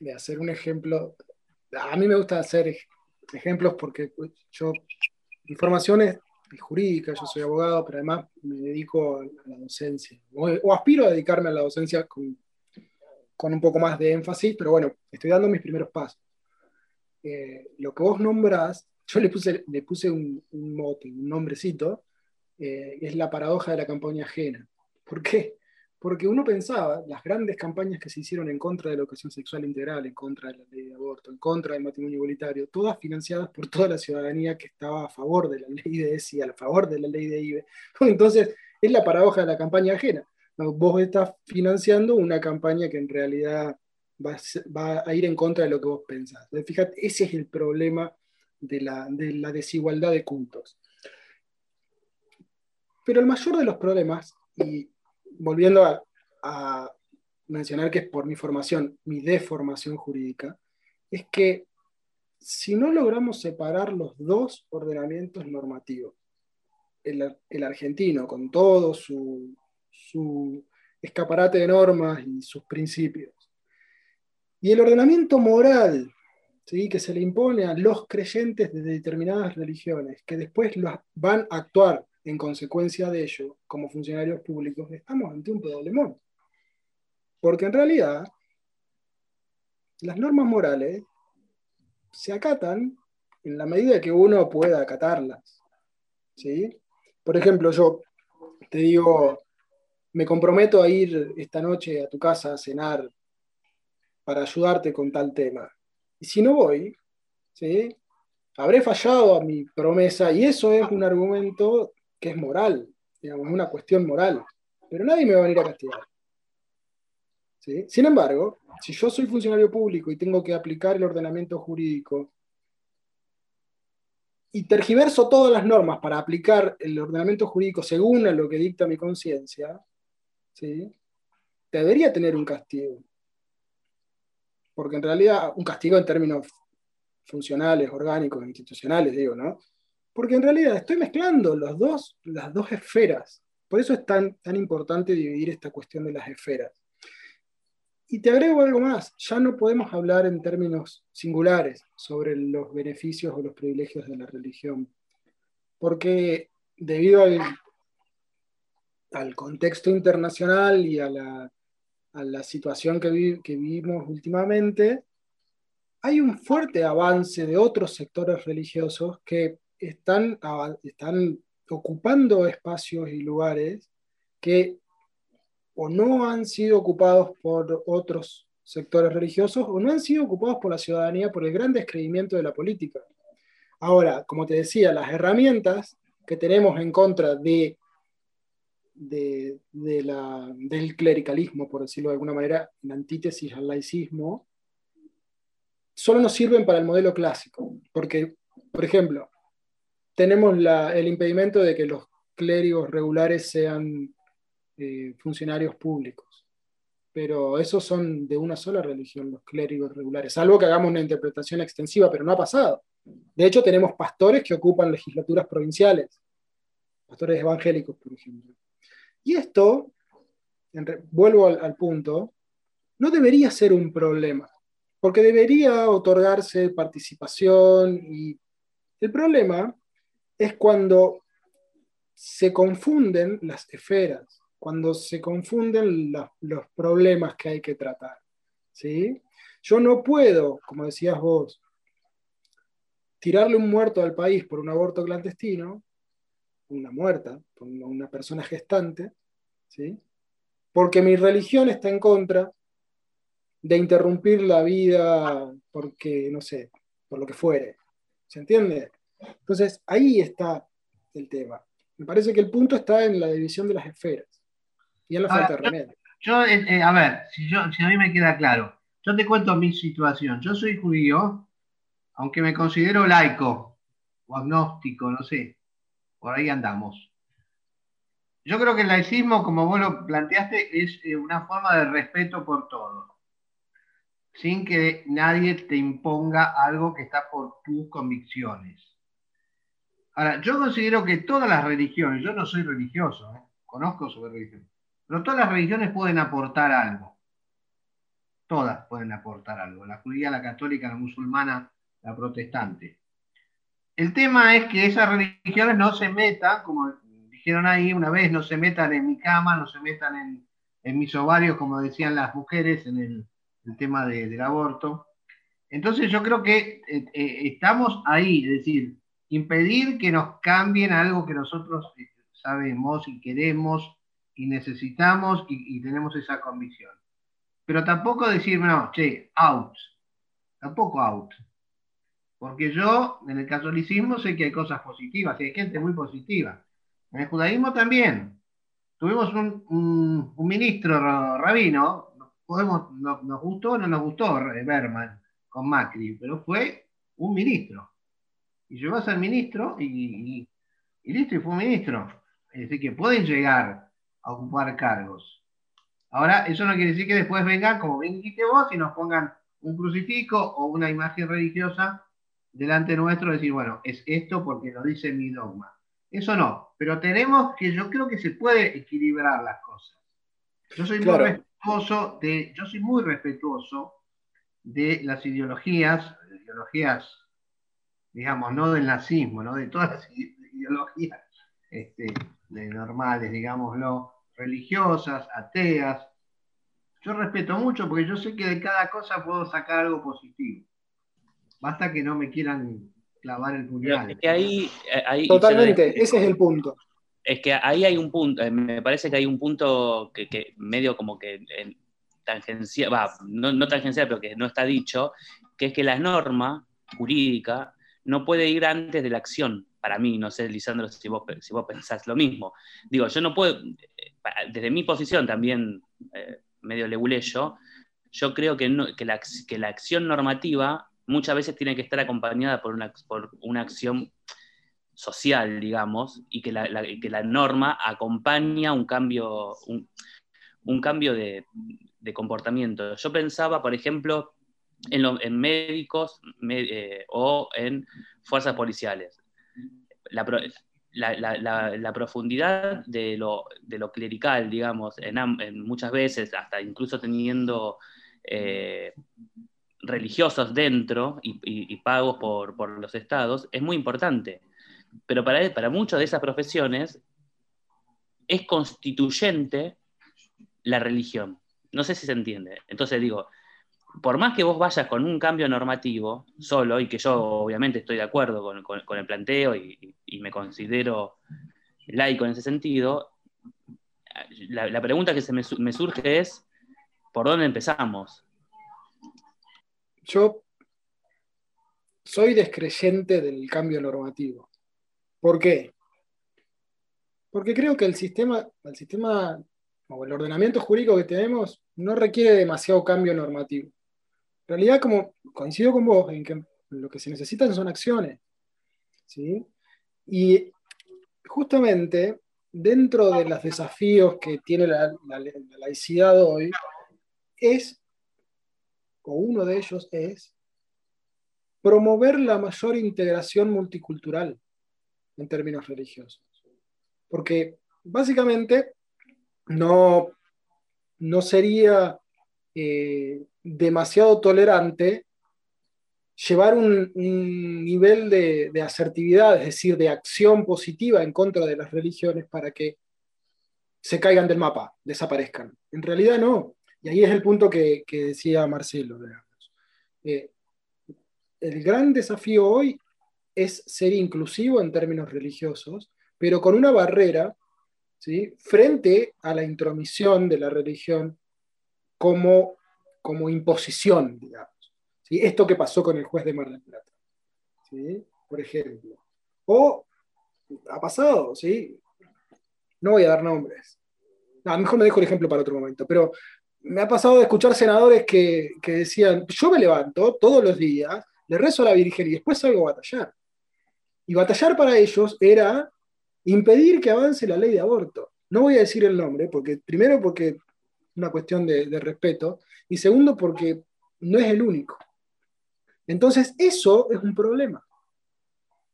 [SPEAKER 3] de hacer un ejemplo. A mí me gusta hacer ejemplos porque pues, yo, mi formación es jurídica, yo soy abogado, pero además me dedico a la docencia, o, aspiro a dedicarme a la docencia con, un poco más de énfasis, pero bueno, estoy dando mis primeros pasos. Eh, lo que vos nombrás, yo le puse, le puse un, mote, un nombrecito, eh, es la paradoja de la campaña ajena. ¿Por qué? Porque uno pensaba, las grandes campañas que se hicieron en contra de la educación sexual integral, en contra de la ley de aborto, en contra del matrimonio igualitario, todas financiadas por toda la ciudadanía que estaba a favor de la ley de ESI, a favor de la ley de IBE. Entonces, es la paradoja de la campaña ajena. Vos estás financiando una campaña que en realidad va a, ir en contra de lo que vos pensás. fíjate, ese es el problema de la, de la desigualdad de cultos. Pero el mayor de los problemas, y volviendo a, mencionar que es por mi formación, mi deformación jurídica, es que si no logramos separar los dos ordenamientos normativos, el, argentino con todo su, escaparate de normas y sus principios, y el ordenamiento moral ¿sí? que se le impone a los creyentes de determinadas religiones, que después van a actuar en consecuencia de ello, como funcionarios públicos, estamos ante un problemón. Porque en realidad, las normas morales se acatan en la medida que uno pueda acatarlas. ¿sí? Por ejemplo, yo te digo, me comprometo a ir esta noche a tu casa a cenar para ayudarte con tal tema. Y si no voy, ¿sí? habré fallado a mi promesa y eso es un argumento que es moral, digamos, una cuestión moral, pero nadie me va a venir a castigar. Sin embargo, si yo soy funcionario público y tengo que aplicar el ordenamiento jurídico y tergiverso todas las normas para aplicar el ordenamiento jurídico según lo que dicta mi conciencia, ¿sí? debería tener un castigo. Porque en realidad, un castigo en términos funcionales, orgánicos, institucionales, digo, ¿no? Porque en realidad estoy mezclando dos, las dos esferas. Por eso es tan, tan importante dividir esta cuestión de las esferas. Y te agrego algo más, ya no podemos hablar en términos singulares sobre los beneficios o los privilegios de la religión, porque debido al contexto internacional y a la, situación que, vivimos últimamente, hay un fuerte avance de otros sectores religiosos que están, están ocupando espacios y lugares que o no han sido ocupados por otros sectores religiosos o no han sido ocupados por la ciudadanía por el gran descreimiento de la política. Ahora, como te decía, las herramientas que tenemos en contra de, de, la, del clericalismo, por decirlo de alguna manera, en antítesis al laicismo, solo nos sirven para el modelo clásico. Porque, por ejemplo, tenemos el impedimento de que los clérigos regulares sean eh, funcionarios públicos. Pero esos son de una sola religión, los clérigos regulares, salvo que hagamos una interpretación extensiva, pero no ha pasado. De hecho, tenemos pastores que ocupan legislaturas provinciales, pastores evangélicos, por ejemplo. Y esto, vuelvo al punto, no debería ser un problema, porque debería otorgarse participación y el problema es cuando se confunden las esferas cuando se confunden los problemas que hay que tratar. ¿sí? Yo no puedo, como decías vos, tirarle un muerto al país por un aborto clandestino, una muerta, una persona gestante, ¿sí? porque mi religión está en contra de interrumpir la vida porque, no sé, por lo que fuere. ¿Se entiende? Entonces, ahí está el tema. Me parece que el punto está en la división de las esferas. Y la falta remedio.
[SPEAKER 7] Yo, eh, eh, a ver, si, yo, si a mí me queda claro, yo te cuento mi situación. Yo soy judío, aunque me considero laico o agnóstico, no sé. Por ahí andamos. Yo creo que el laicismo, como vos lo planteaste, es eh, una forma de respeto por todo. Sin que nadie te imponga algo que está por tus convicciones. Ahora, yo considero que todas las religiones, yo no soy religioso, conozco sobre religión, pero todas las religiones pueden aportar algo. Todas pueden aportar algo. La judía, la católica, la musulmana, la protestante. El tema es que esas religiones no se metan, como dijeron ahí una vez, no se metan en mi cama, no se metan en, mis ovarios, como decían las mujeres en el, tema del aborto. Entonces yo creo que eh, eh, estamos ahí, es decir, impedir que nos cambien algo que nosotros eh, sabemos y queremos y necesitamos y, tenemos esa convicción. Pero tampoco decir, no, che, out. Tampoco out. Porque yo, en el catolicismo, sé que hay cosas positivas, y hay gente muy positiva. En el judaísmo también. Tuvimos un, ministro rabino, podemos, nos gustó o no nos gustó Berman con Macri, pero fue un ministro. Y llegó a ser ministro y, y listo, y fue ministro. Es decir, que pueden llegar a ocupar cargos. Ahora, eso no quiere decir que después vengan, como bien dijiste vos, y nos pongan un crucifijo o una imagen religiosa delante nuestro, decir, bueno, es esto porque lo dice mi dogma. Eso no, pero tenemos que, yo creo que se puede equilibrar las cosas. Yo soy muy respetuoso de, yo soy muy respetuoso de las ideologías, ideologías, digamos, no del nazismo, ¿no? de todas las ideologías este, de normales, digámoslo, religiosas, ateas. Yo respeto mucho porque yo sé que de cada cosa puedo sacar algo positivo. Basta que no me quieran clavar el puñal.
[SPEAKER 5] ahí, eh,
[SPEAKER 3] Totalmente, ese es el punto.
[SPEAKER 5] Es que ahí hay un punto, eh, me parece que hay un punto que, medio como que en tangencial, va, no, no tangencial, pero que no está dicho, que es que la norma jurídica no puede ir antes de la acción para mí, no sé, Lisandro, si vos, si vos pensás lo mismo. Digo, yo no puedo, eh, desde mi posición también, eh, medio leguleyo, yo creo que, que, la, que, la, acción normativa muchas veces tiene que estar acompañada por una, por una acción social, digamos, y que la, que la norma acompaña un cambio, un, cambio de, de, comportamiento. Yo pensaba, por ejemplo, en, médicos eh, o en fuerzas policiales la, profundidad de lo, clerical, digamos, en, muchas veces, hasta incluso teniendo eh, religiosos dentro y, pagos por, los estados, es muy importante. Pero para, para muchas de esas profesiones, es constituyente la religión. No sé si se entiende. Entonces digo, por más que vos vayas con un cambio normativo solo, y que yo obviamente estoy de acuerdo con, el planteo y, me considero laico en ese sentido, la, pregunta que se me, surge es, ¿por dónde empezamos?
[SPEAKER 3] Yo soy descreyente del cambio normativo. ¿Por qué? Porque creo que el sistema, el sistema o el ordenamiento jurídico que tenemos no requiere demasiado cambio normativo. En realidad, como coincido con vos, en que lo que se necesitan son acciones. ¿sí? Y justamente dentro de los desafíos que tiene la, la laicidad hoy, es, o uno de ellos es, promover la mayor integración multicultural en términos religiosos. Porque básicamente no, no sería eh, demasiado tolerante llevar un, nivel de, asertividad, es decir, de acción positiva en contra de las religiones para que se caigan del mapa, desaparezcan. En realidad no. Y ahí es el punto que, decía Marcelo. Eh, el gran desafío hoy es ser inclusivo en términos religiosos, pero con una barrera frente a la intromisión de la religión como, como imposición, digamos. ¿sí? Esto que pasó con el juez de Mar del Plata, ¿sí? por ejemplo. O ha pasado, ¿sí? no voy a dar nombres. A lo mejor me dejo el ejemplo para otro momento, pero me ha pasado de escuchar senadores que, que decían, yo me levanto todos los días le rezo a la Virgen y después salgo a batallar. Y batallar para ellos era impedir que avance la ley de aborto. No voy a decir el nombre, porque primero porque es una cuestión de, respeto, y segundo porque no es el único. Entonces, eso es un problema.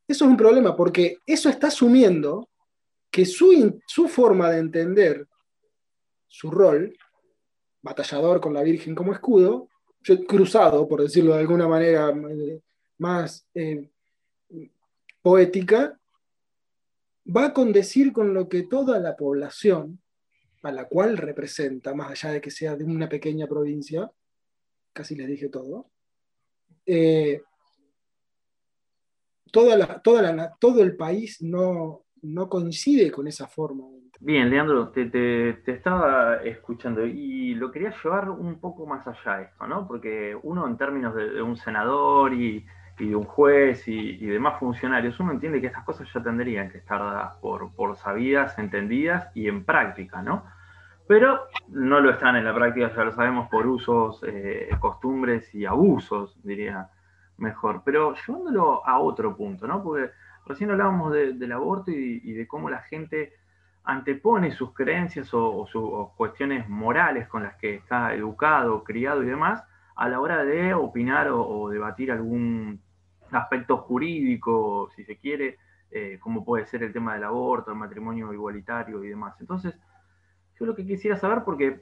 [SPEAKER 3] Eso es un problema porque eso está asumiendo que su, su, forma de entender su rol, batallador con la Virgen como escudo, cruzado, por decirlo de alguna manera eh, más eh, poética, va a condecir con lo que toda la población a la cual representa, más allá de que sea de una pequeña provincia, casi les dije todo, eh, todo el país no, no coincide con esa forma
[SPEAKER 8] Bien, Leandro, te, estaba escuchando y lo quería llevar un poco más allá esto, ¿no? Porque uno en términos de, un senador y, de un juez y, demás funcionarios, uno entiende que estas cosas ya tendrían que estar dadas por, por sabidas, entendidas y en práctica, ¿no? Pero no lo están en la práctica, ya lo sabemos, por usos, eh, costumbres y abusos, diría mejor. Pero llevándolo a otro punto, ¿no? Porque recién hablábamos del aborto y de cómo la gente antepone sus creencias o, sus cuestiones morales con las que está educado, criado y demás, a la hora de opinar o, debatir algún aspecto jurídico, si se quiere, eh, como puede ser el tema del aborto, el matrimonio igualitario y demás. Entonces, yo lo que quisiera saber, porque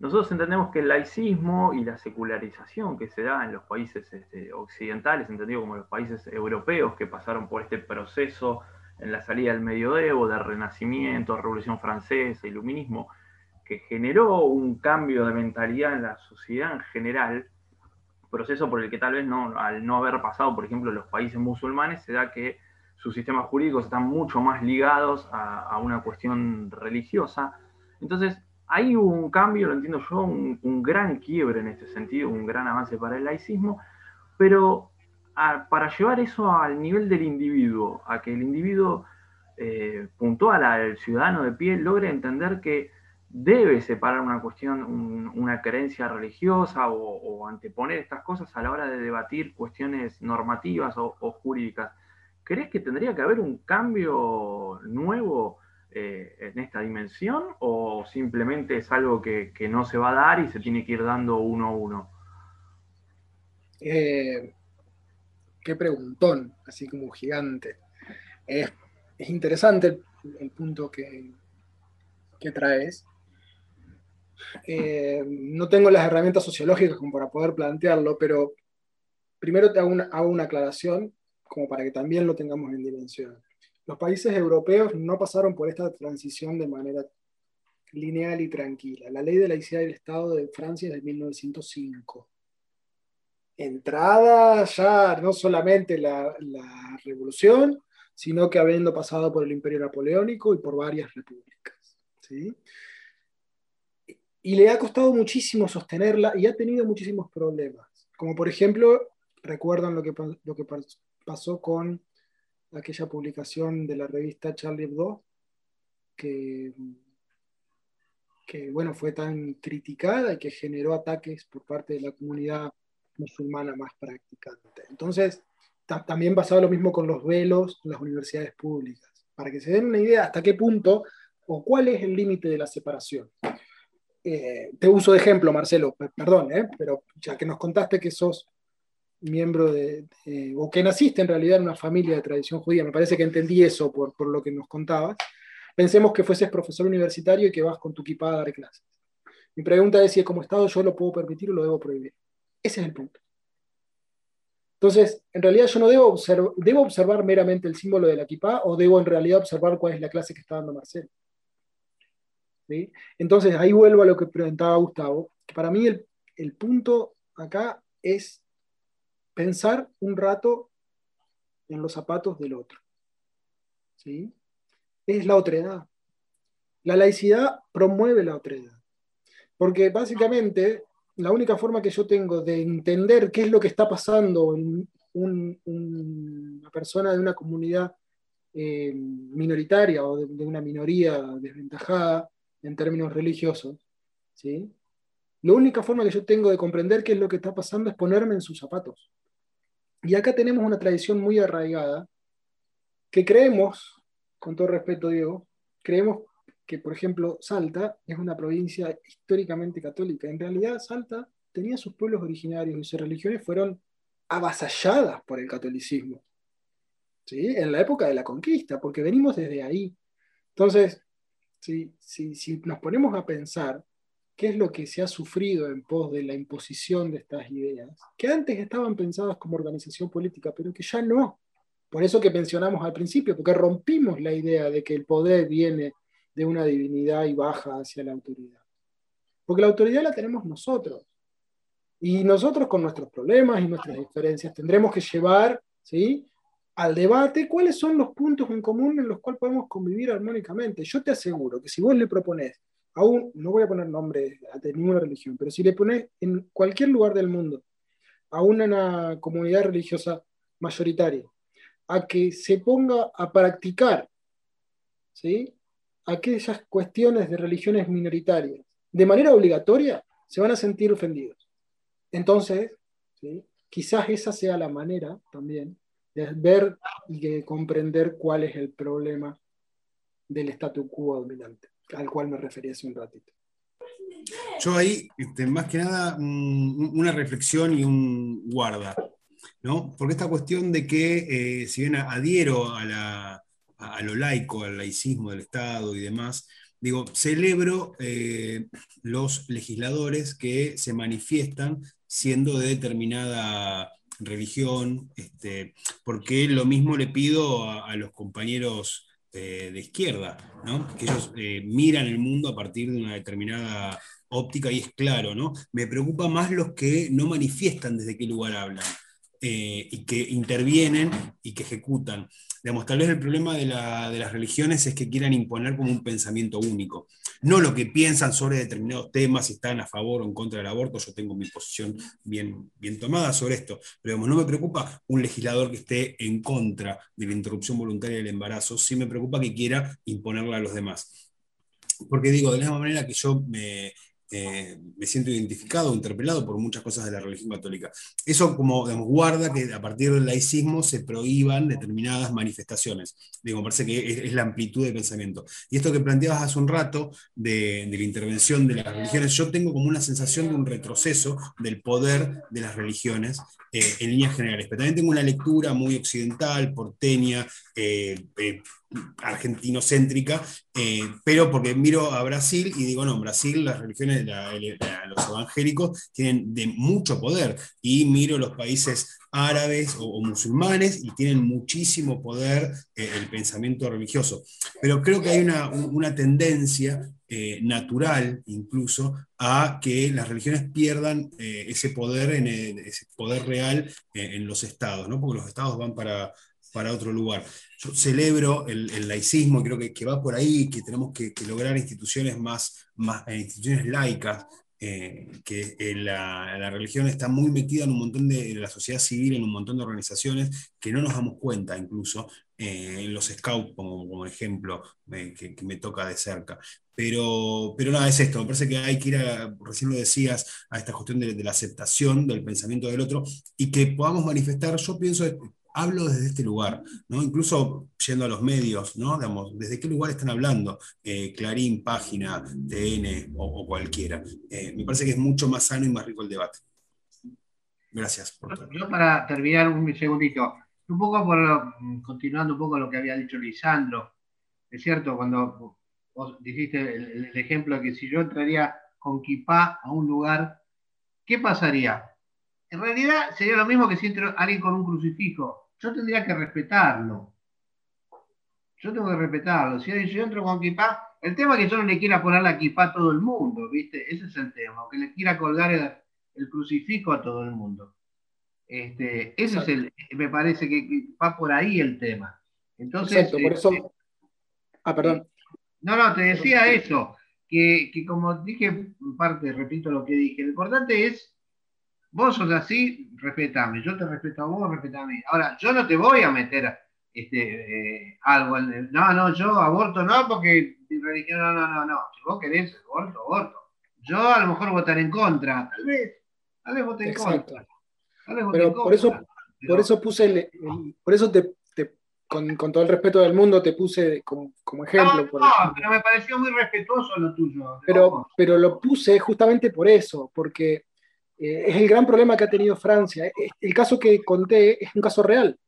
[SPEAKER 8] nosotros entendemos que el laicismo y la secularización que se da en los países este, occidentales, entendido como los países europeos que pasaron por este proceso en la salida del medioevo, del renacimiento, revolución francesa, iluminismo, que generó un cambio de mentalidad en la sociedad en general, proceso por el que tal vez no, al no haber pasado, por ejemplo, los países musulmanes, se da que sus sistemas jurídicos están mucho más ligados a, una cuestión religiosa. Entonces, hay un cambio, lo entiendo yo, un, un, gran quiebre en este sentido, un gran avance para el laicismo, pero para llevar eso al nivel del individuo, a que el individuo eh, puntual, al ciudadano de pie, logre entender que debe separar una cuestión, una creencia religiosa o, anteponer estas cosas a la hora de debatir cuestiones normativas o, jurídicas. ¿Crees que tendría que haber un cambio nuevo eh, en esta dimensión o simplemente es algo que, no se va a dar y se tiene que ir dando uno a uno?
[SPEAKER 3] Eh, qué preguntón, así como gigante. Es, interesante el, punto que, que traes. Eh, no tengo las herramientas sociológicas como para poder plantearlo, pero primero te hago una, aclaración como para que también lo tengamos en dimensión. los países europeos no pasaron por esta transición de manera lineal y tranquila. La ley de laicidad del Estado de Francia es de 1905. Entrada ya no solamente la, la revolución, sino que habiendo pasado por el Imperio Napoleónico y por varias repúblicas. ¿sí? Y le ha costado muchísimo sostenerla y ha tenido muchísimos problemas. Como por ejemplo, recuerdan lo que, lo que pasó con aquella publicación de la revista Charlie Hebdo, que que bueno, fue tan criticada y que generó ataques por parte de la comunidad musulmana más practicante. Entonces, también pasaba lo mismo con los velos en las universidades públicas, para que se den una idea hasta qué punto o cuál es el límite de la separación. Eh, te uso de ejemplo, Marcelo, perdón, eh, pero ya que nos contaste que sos miembro de, o que naciste en realidad en una familia de tradición judía, me parece que entendí eso por, lo que nos contabas, Pensemos que fueses profesor universitario y que vas con tu equipada a dar clases. Mi pregunta es si como Estado yo lo puedo permitir o lo debo prohibir. Ese es el punto. Entonces, en realidad yo no debo, debo observar meramente el símbolo de la equipa o debo en realidad observar cuál es la clase que está dando Marcelo. Entonces, ahí vuelvo a lo que preguntaba Gustavo. para mí el, el punto acá es pensar un rato en los zapatos del otro. ¿sí? es la otredad. La laicidad promueve la otredad. Porque básicamente la única forma que yo tengo de entender qué es lo que está pasando en una persona de una comunidad eh, minoritaria o de, una minoría desventajada en términos religiosos, ¿sí? la única forma que yo tengo de comprender qué es lo que está pasando es ponerme en sus zapatos. Y acá tenemos una tradición muy arraigada que creemos con todo respeto, Diego, creemos que, por ejemplo, Salta es una provincia históricamente católica. En realidad, Salta tenía sus pueblos originarios y sus religiones fueron avasalladas por el catolicismo. ¿sí? En la época de la conquista, porque venimos desde ahí. Entonces, si, si nos ponemos a pensar qué es lo que se ha sufrido en pos de la imposición de estas ideas, que antes estaban pensadas como organización política, pero que ya no. Por eso que mencionamos al principio, porque rompimos la idea de que el poder viene de una divinidad y baja hacia la autoridad. Porque la autoridad la tenemos nosotros. Y nosotros con nuestros problemas y nuestras diferencias tendremos que llevar ¿sí? Al debate cuáles son los puntos en común en los cuales podemos convivir armónicamente. Yo te aseguro que si vos le propones a no voy a poner nombre de ninguna religión, pero si le pones en cualquier lugar del mundo a una comunidad religiosa mayoritaria a que se ponga a practicar ¿sí? aquellas cuestiones de religiones minoritarias de manera obligatoria, se van a sentir ofendidos. Entonces, quizás esa sea la manera también de ver y de comprender cuál es el problema del statu quo dominante, al cual me refería hace un ratito.
[SPEAKER 4] Yo ahí, este, más que nada, una reflexión y un guarda. ¿no? Porque esta cuestión de que, eh, si bien adhiero a, lo laico, al laicismo del Estado y demás, digo, celebro eh, los legisladores que se manifiestan siendo de determinada religión, este, porque lo mismo le pido a, los compañeros eh, de izquierda, que ellos miran el mundo a partir de una determinada óptica y es claro, ¿no? Me preocupa más los que no manifiestan desde qué lugar hablan. Eh, y que intervienen y que ejecutan. Digamos, tal vez el problema de, las religiones es que quieran imponer como un pensamiento único. No lo que piensan sobre determinados temas, si están a favor o en contra del aborto, yo tengo mi posición bien, bien tomada sobre esto, pero digamos, no me preocupa un legislador que esté en contra de la interrupción voluntaria del embarazo, sí me preocupa que quiera imponerla a los demás. Porque digo, de la misma manera que yo me, eh, me siento identificado, interpelado por muchas cosas de la religión católica. Eso como guarda que a partir del laicismo se prohíban determinadas manifestaciones. Digo, me parece que es, la amplitud de pensamiento. Y esto que planteabas hace un rato de, la intervención de las religiones, yo tengo como una sensación de un retroceso del poder de las religiones eh, en líneas generales. Pero también tengo una lectura muy occidental, porteña, eh, argentinocéntrica, eh, pero porque miro a Brasil y digo, no, en Brasil las religiones, los evangélicos tienen de mucho poder, y miro los países árabes o, musulmanes y tienen muchísimo poder eh, el pensamiento religioso. Pero creo que hay una, tendencia eh, natural incluso a que las religiones pierdan eh, ese poder, en ese poder real en los estados, ¿no? porque los estados van para, para otro lugar. Yo celebro el, laicismo, creo que, va por ahí, que tenemos que, lograr instituciones más, más instituciones laicas, eh, que eh, la, religión está muy metida en un montón de, la sociedad civil, en un montón de organizaciones que no nos damos cuenta, incluso eh, en los scouts, como, como ejemplo, que, me toca de cerca. Pero, pero nada, es esto, me parece que hay que ir, a, recién lo decías, a esta cuestión de, de la aceptación del pensamiento del otro y que podamos manifestar, yo pienso, hablo desde este lugar, ¿no? incluso yendo a los medios, ¿no? Digamos, ¿desde qué lugar están hablando? Eh, Clarín, Página, TN o, cualquiera. Eh, me parece que es mucho más sano y más rico el debate. Gracias.
[SPEAKER 7] Por. Yo para terminar un segundito, un poco continuando un poco lo que había dicho Lisandro, es cierto, cuando vos dijiste el, el ejemplo de que si yo entraría con kipá a un lugar, ¿qué pasaría? En realidad sería lo mismo que si entra alguien con un crucifijo yo tendría que respetarlo. Yo tengo que respetarlo. Si yo entro con kipá, el tema es que yo no le quiera poner la kipá a todo el mundo, ¿viste? Ese es el tema, que le quiera colgar el, crucifijo a todo el mundo. Este, ese es el, me parece que, va por ahí el tema. Entonces,
[SPEAKER 3] por eso. Este, ah, perdón.
[SPEAKER 7] No, no, te decía eso, que, que como dije, en parte, repito lo que dije, lo importante es Vos sos así, respetame. Yo te respeto a vos, respetame a mí. Ahora, yo no te voy a meter este, eh, algo en No, no, yo aborto no, porque mi religión, no, no, no, no. Si vos querés aborto, aborto. Yo a lo mejor votaré en contra, tal vez. Tal vez voté en contra.
[SPEAKER 3] Tal vez Pero por eso, por eso puse el, por eso te, con, con, todo el respeto del mundo te puse como, como ejemplo.
[SPEAKER 7] No, no pero me pareció muy respetuoso lo tuyo.
[SPEAKER 3] Pero, pero lo puse justamente por eso, porque eh, es el gran problema que ha tenido Francia. El caso que conté es un caso real,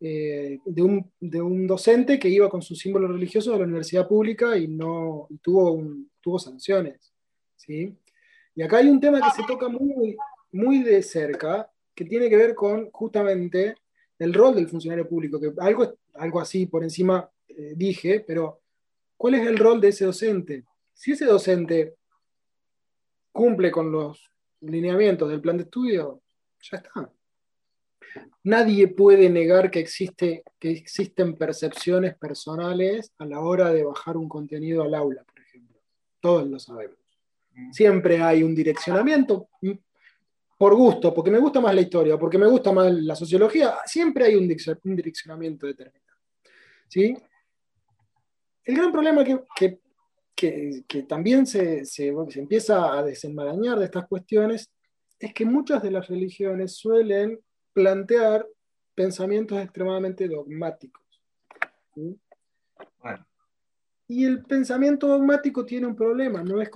[SPEAKER 3] eh, de, un, docente que iba con su símbolo religioso a la universidad pública y, no, tuvo, tuvo sanciones. ¿sí? Y acá hay un tema que se toca muy, muy de cerca, que tiene que ver con justamente el rol del funcionario público, que algo, algo así por encima eh, dije, pero ¿cuál es el rol de ese docente? Si ese docente cumple con los lineamientos del plan de estudio, ya está. Nadie puede negar que, existe, que existen percepciones personales a la hora de bajar un contenido al aula, por ejemplo. Todos lo sabemos. Siempre hay un direccionamiento por gusto, porque me gusta más la historia, porque me gusta más la sociología, siempre hay un, direccionamiento determinado. ¿Sí? El gran problema que, que, también se, empieza a desenmarañar de estas cuestiones es que muchas de las religiones suelen plantear pensamientos extremadamente dogmáticos. Y el pensamiento dogmático tiene un problema, no es,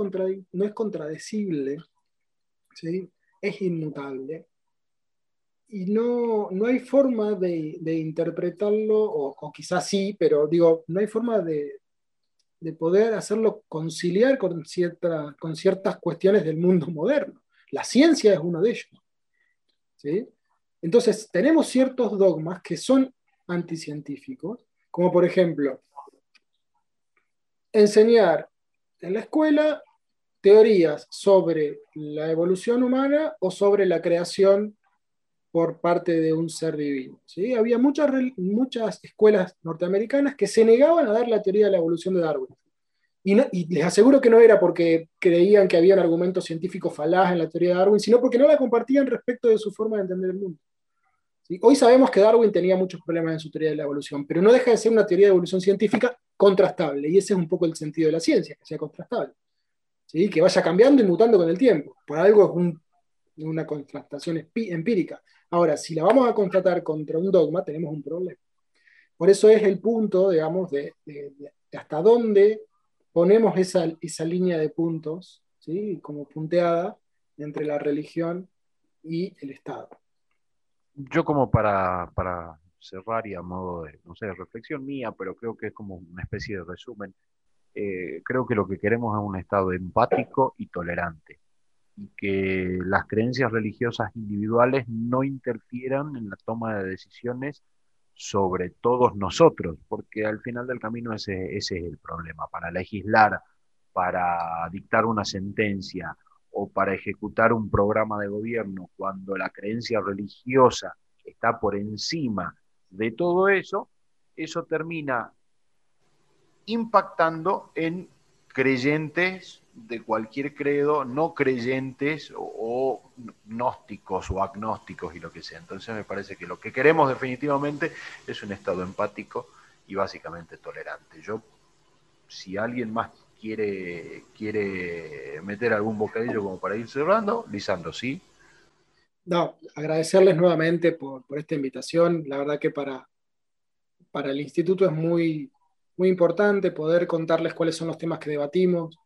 [SPEAKER 3] no es contradecible, es inmutable. Y no, no hay forma de, interpretarlo, o, o, quizás sí, pero digo, no hay forma de, de poder hacerlo conciliar con, con ciertas cuestiones del mundo moderno. La ciencia es uno de ellos. Entonces, tenemos ciertos dogmas que son anticientíficos, como por ejemplo, enseñar en la escuela teorías sobre la evolución humana o sobre la creación por parte de un ser divino. Había muchas, muchas escuelas norteamericanas que se negaban a dar la teoría de la evolución de Darwin. Y, les aseguro que no era porque creían que había un argumento científico falaz en la teoría de Darwin, sino porque no la compartían respecto de su forma de entender el mundo. Hoy sabemos que Darwin tenía muchos problemas en su teoría de la evolución, pero no deja de ser una teoría de evolución científica contrastable, y ese es un poco el sentido de la ciencia, que sea contrastable. Que vaya cambiando y mutando con el tiempo. Por algo es un, una contrastación empírica. Ahora, si la vamos a contratar contra un dogma, tenemos un problema. Por eso es el punto, digamos, de, hasta dónde ponemos esa, esa, línea de puntos, ¿sí? como punteada entre la religión y el Estado.
[SPEAKER 2] Yo como para, para cerrar y a modo de, no sé, reflexión mía, pero creo que es como una especie de resumen, eh, creo que lo que queremos es un Estado empático y tolerante. Y que las creencias religiosas individuales no interfieran en la toma de decisiones sobre todos nosotros, porque al final del camino ese, ese es el problema. Para legislar, para dictar una sentencia o para ejecutar un programa de gobierno, cuando la creencia religiosa está por encima de todo eso, eso termina impactando en creyentes de cualquier credo, no creyentes o, gnósticos o agnósticos y lo que sea. Entonces me parece que lo que queremos definitivamente es un estado empático y básicamente tolerante. Yo, si alguien más quiere, quiere meter algún bocadillo como para ir cerrando, Lisandro, ¿sí?
[SPEAKER 3] No, agradecerles nuevamente por, por esta invitación. La verdad que para, para el instituto es muy, muy importante poder contarles cuáles son los temas que debatimos.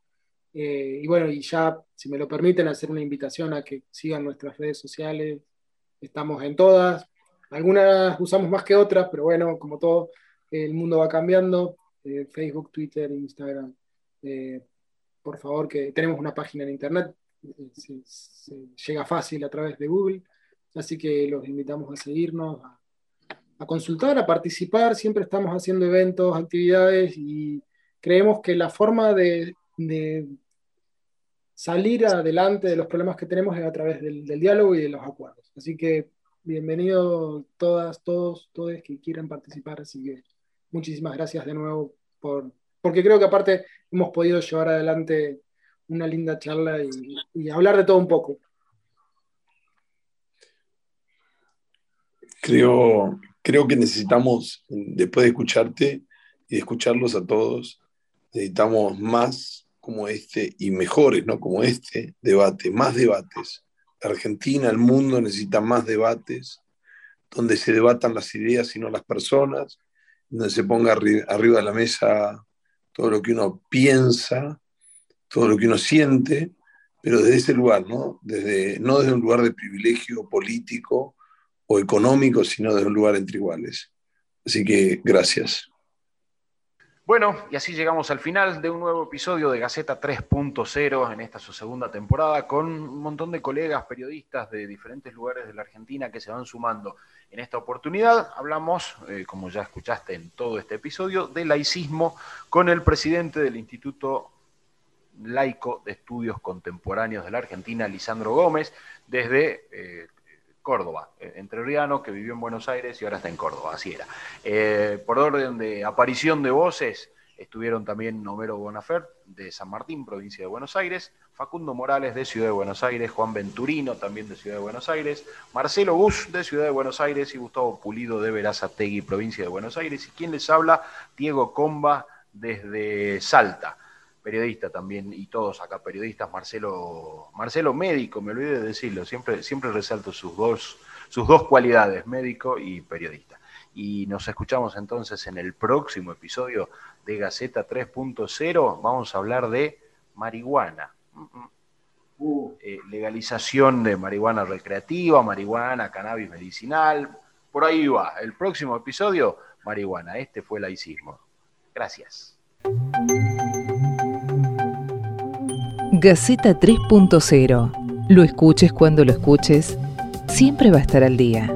[SPEAKER 3] Eh, y bueno, y ya, si me lo permiten, hacer una invitación a que sigan nuestras redes sociales. Estamos en todas. Algunas usamos más que otras, pero bueno, como todo, el mundo va cambiando. Eh, Facebook, Twitter, Instagram. Eh, por favor, que tenemos una página en internet. Se, llega fácil a través de Google. Así que los invitamos a seguirnos, a a consultar, a participar. Siempre estamos haciendo eventos, actividades y creemos que la forma de, salir adelante de los problemas que tenemos es a través del, diálogo y de los acuerdos. Así que bienvenidos todas, todos, todos que quieran participar. Así que muchísimas gracias de nuevo por, porque creo que aparte hemos podido llevar adelante una linda charla y hablar de todo un poco.
[SPEAKER 6] Creo, creo que necesitamos, después de escucharte y de escucharlos a todos, necesitamos más como este y mejores, ¿no? Como este debate, más debates. Argentina, el mundo necesita más debates, donde se debatan las ideas y no las personas, donde se ponga arriba de la mesa todo lo que uno piensa, todo lo que uno siente, pero desde ese lugar, ¿no? Desde, no desde un lugar de privilegio político o económico, sino de un lugar entre iguales. Así que gracias.
[SPEAKER 2] Bueno, y así llegamos al final de un nuevo episodio de Gaceta 3.0 en esta su segunda temporada con un montón de colegas periodistas de diferentes lugares de la Argentina que se van sumando. En esta oportunidad hablamos, eh, como ya escuchaste en todo este episodio, de laicismo con el presidente del Instituto Laico de Estudios Contemporáneos de la Argentina, Lisandro Gómez, desde eh, Córdoba, eh, entrerriano que vivió en Buenos Aires y ahora está en Córdoba, así era. Eh, por orden de aparición de voces, estuvieron también Homero Bonafert de San Martín, provincia de Buenos Aires, Facundo Morales de Ciudad de Buenos Aires, Juan Venturino también de Ciudad de Buenos Aires, Marcelo Gus de Ciudad de Buenos Aires y Gustavo Pulido de Verazategui, provincia de Buenos Aires. Y quien les habla, Diego Comba desde Salta periodista también, y todos acá periodistas, Marcelo, Marcelo médico, me olvidé de decirlo, siempre, siempre resalto sus dos, sus dos cualidades, médico y periodista. Y nos escuchamos entonces en el próximo episodio de Gaceta 3.0. Vamos a hablar de marihuana. Uh. Eh, legalización de marihuana recreativa, marihuana, cannabis medicinal. Por ahí va. El próximo episodio, marihuana. Este fue el laicismo. Gracias.
[SPEAKER 1] Gaceta 3.0. Lo escuches cuando lo escuches, siempre va a estar al día.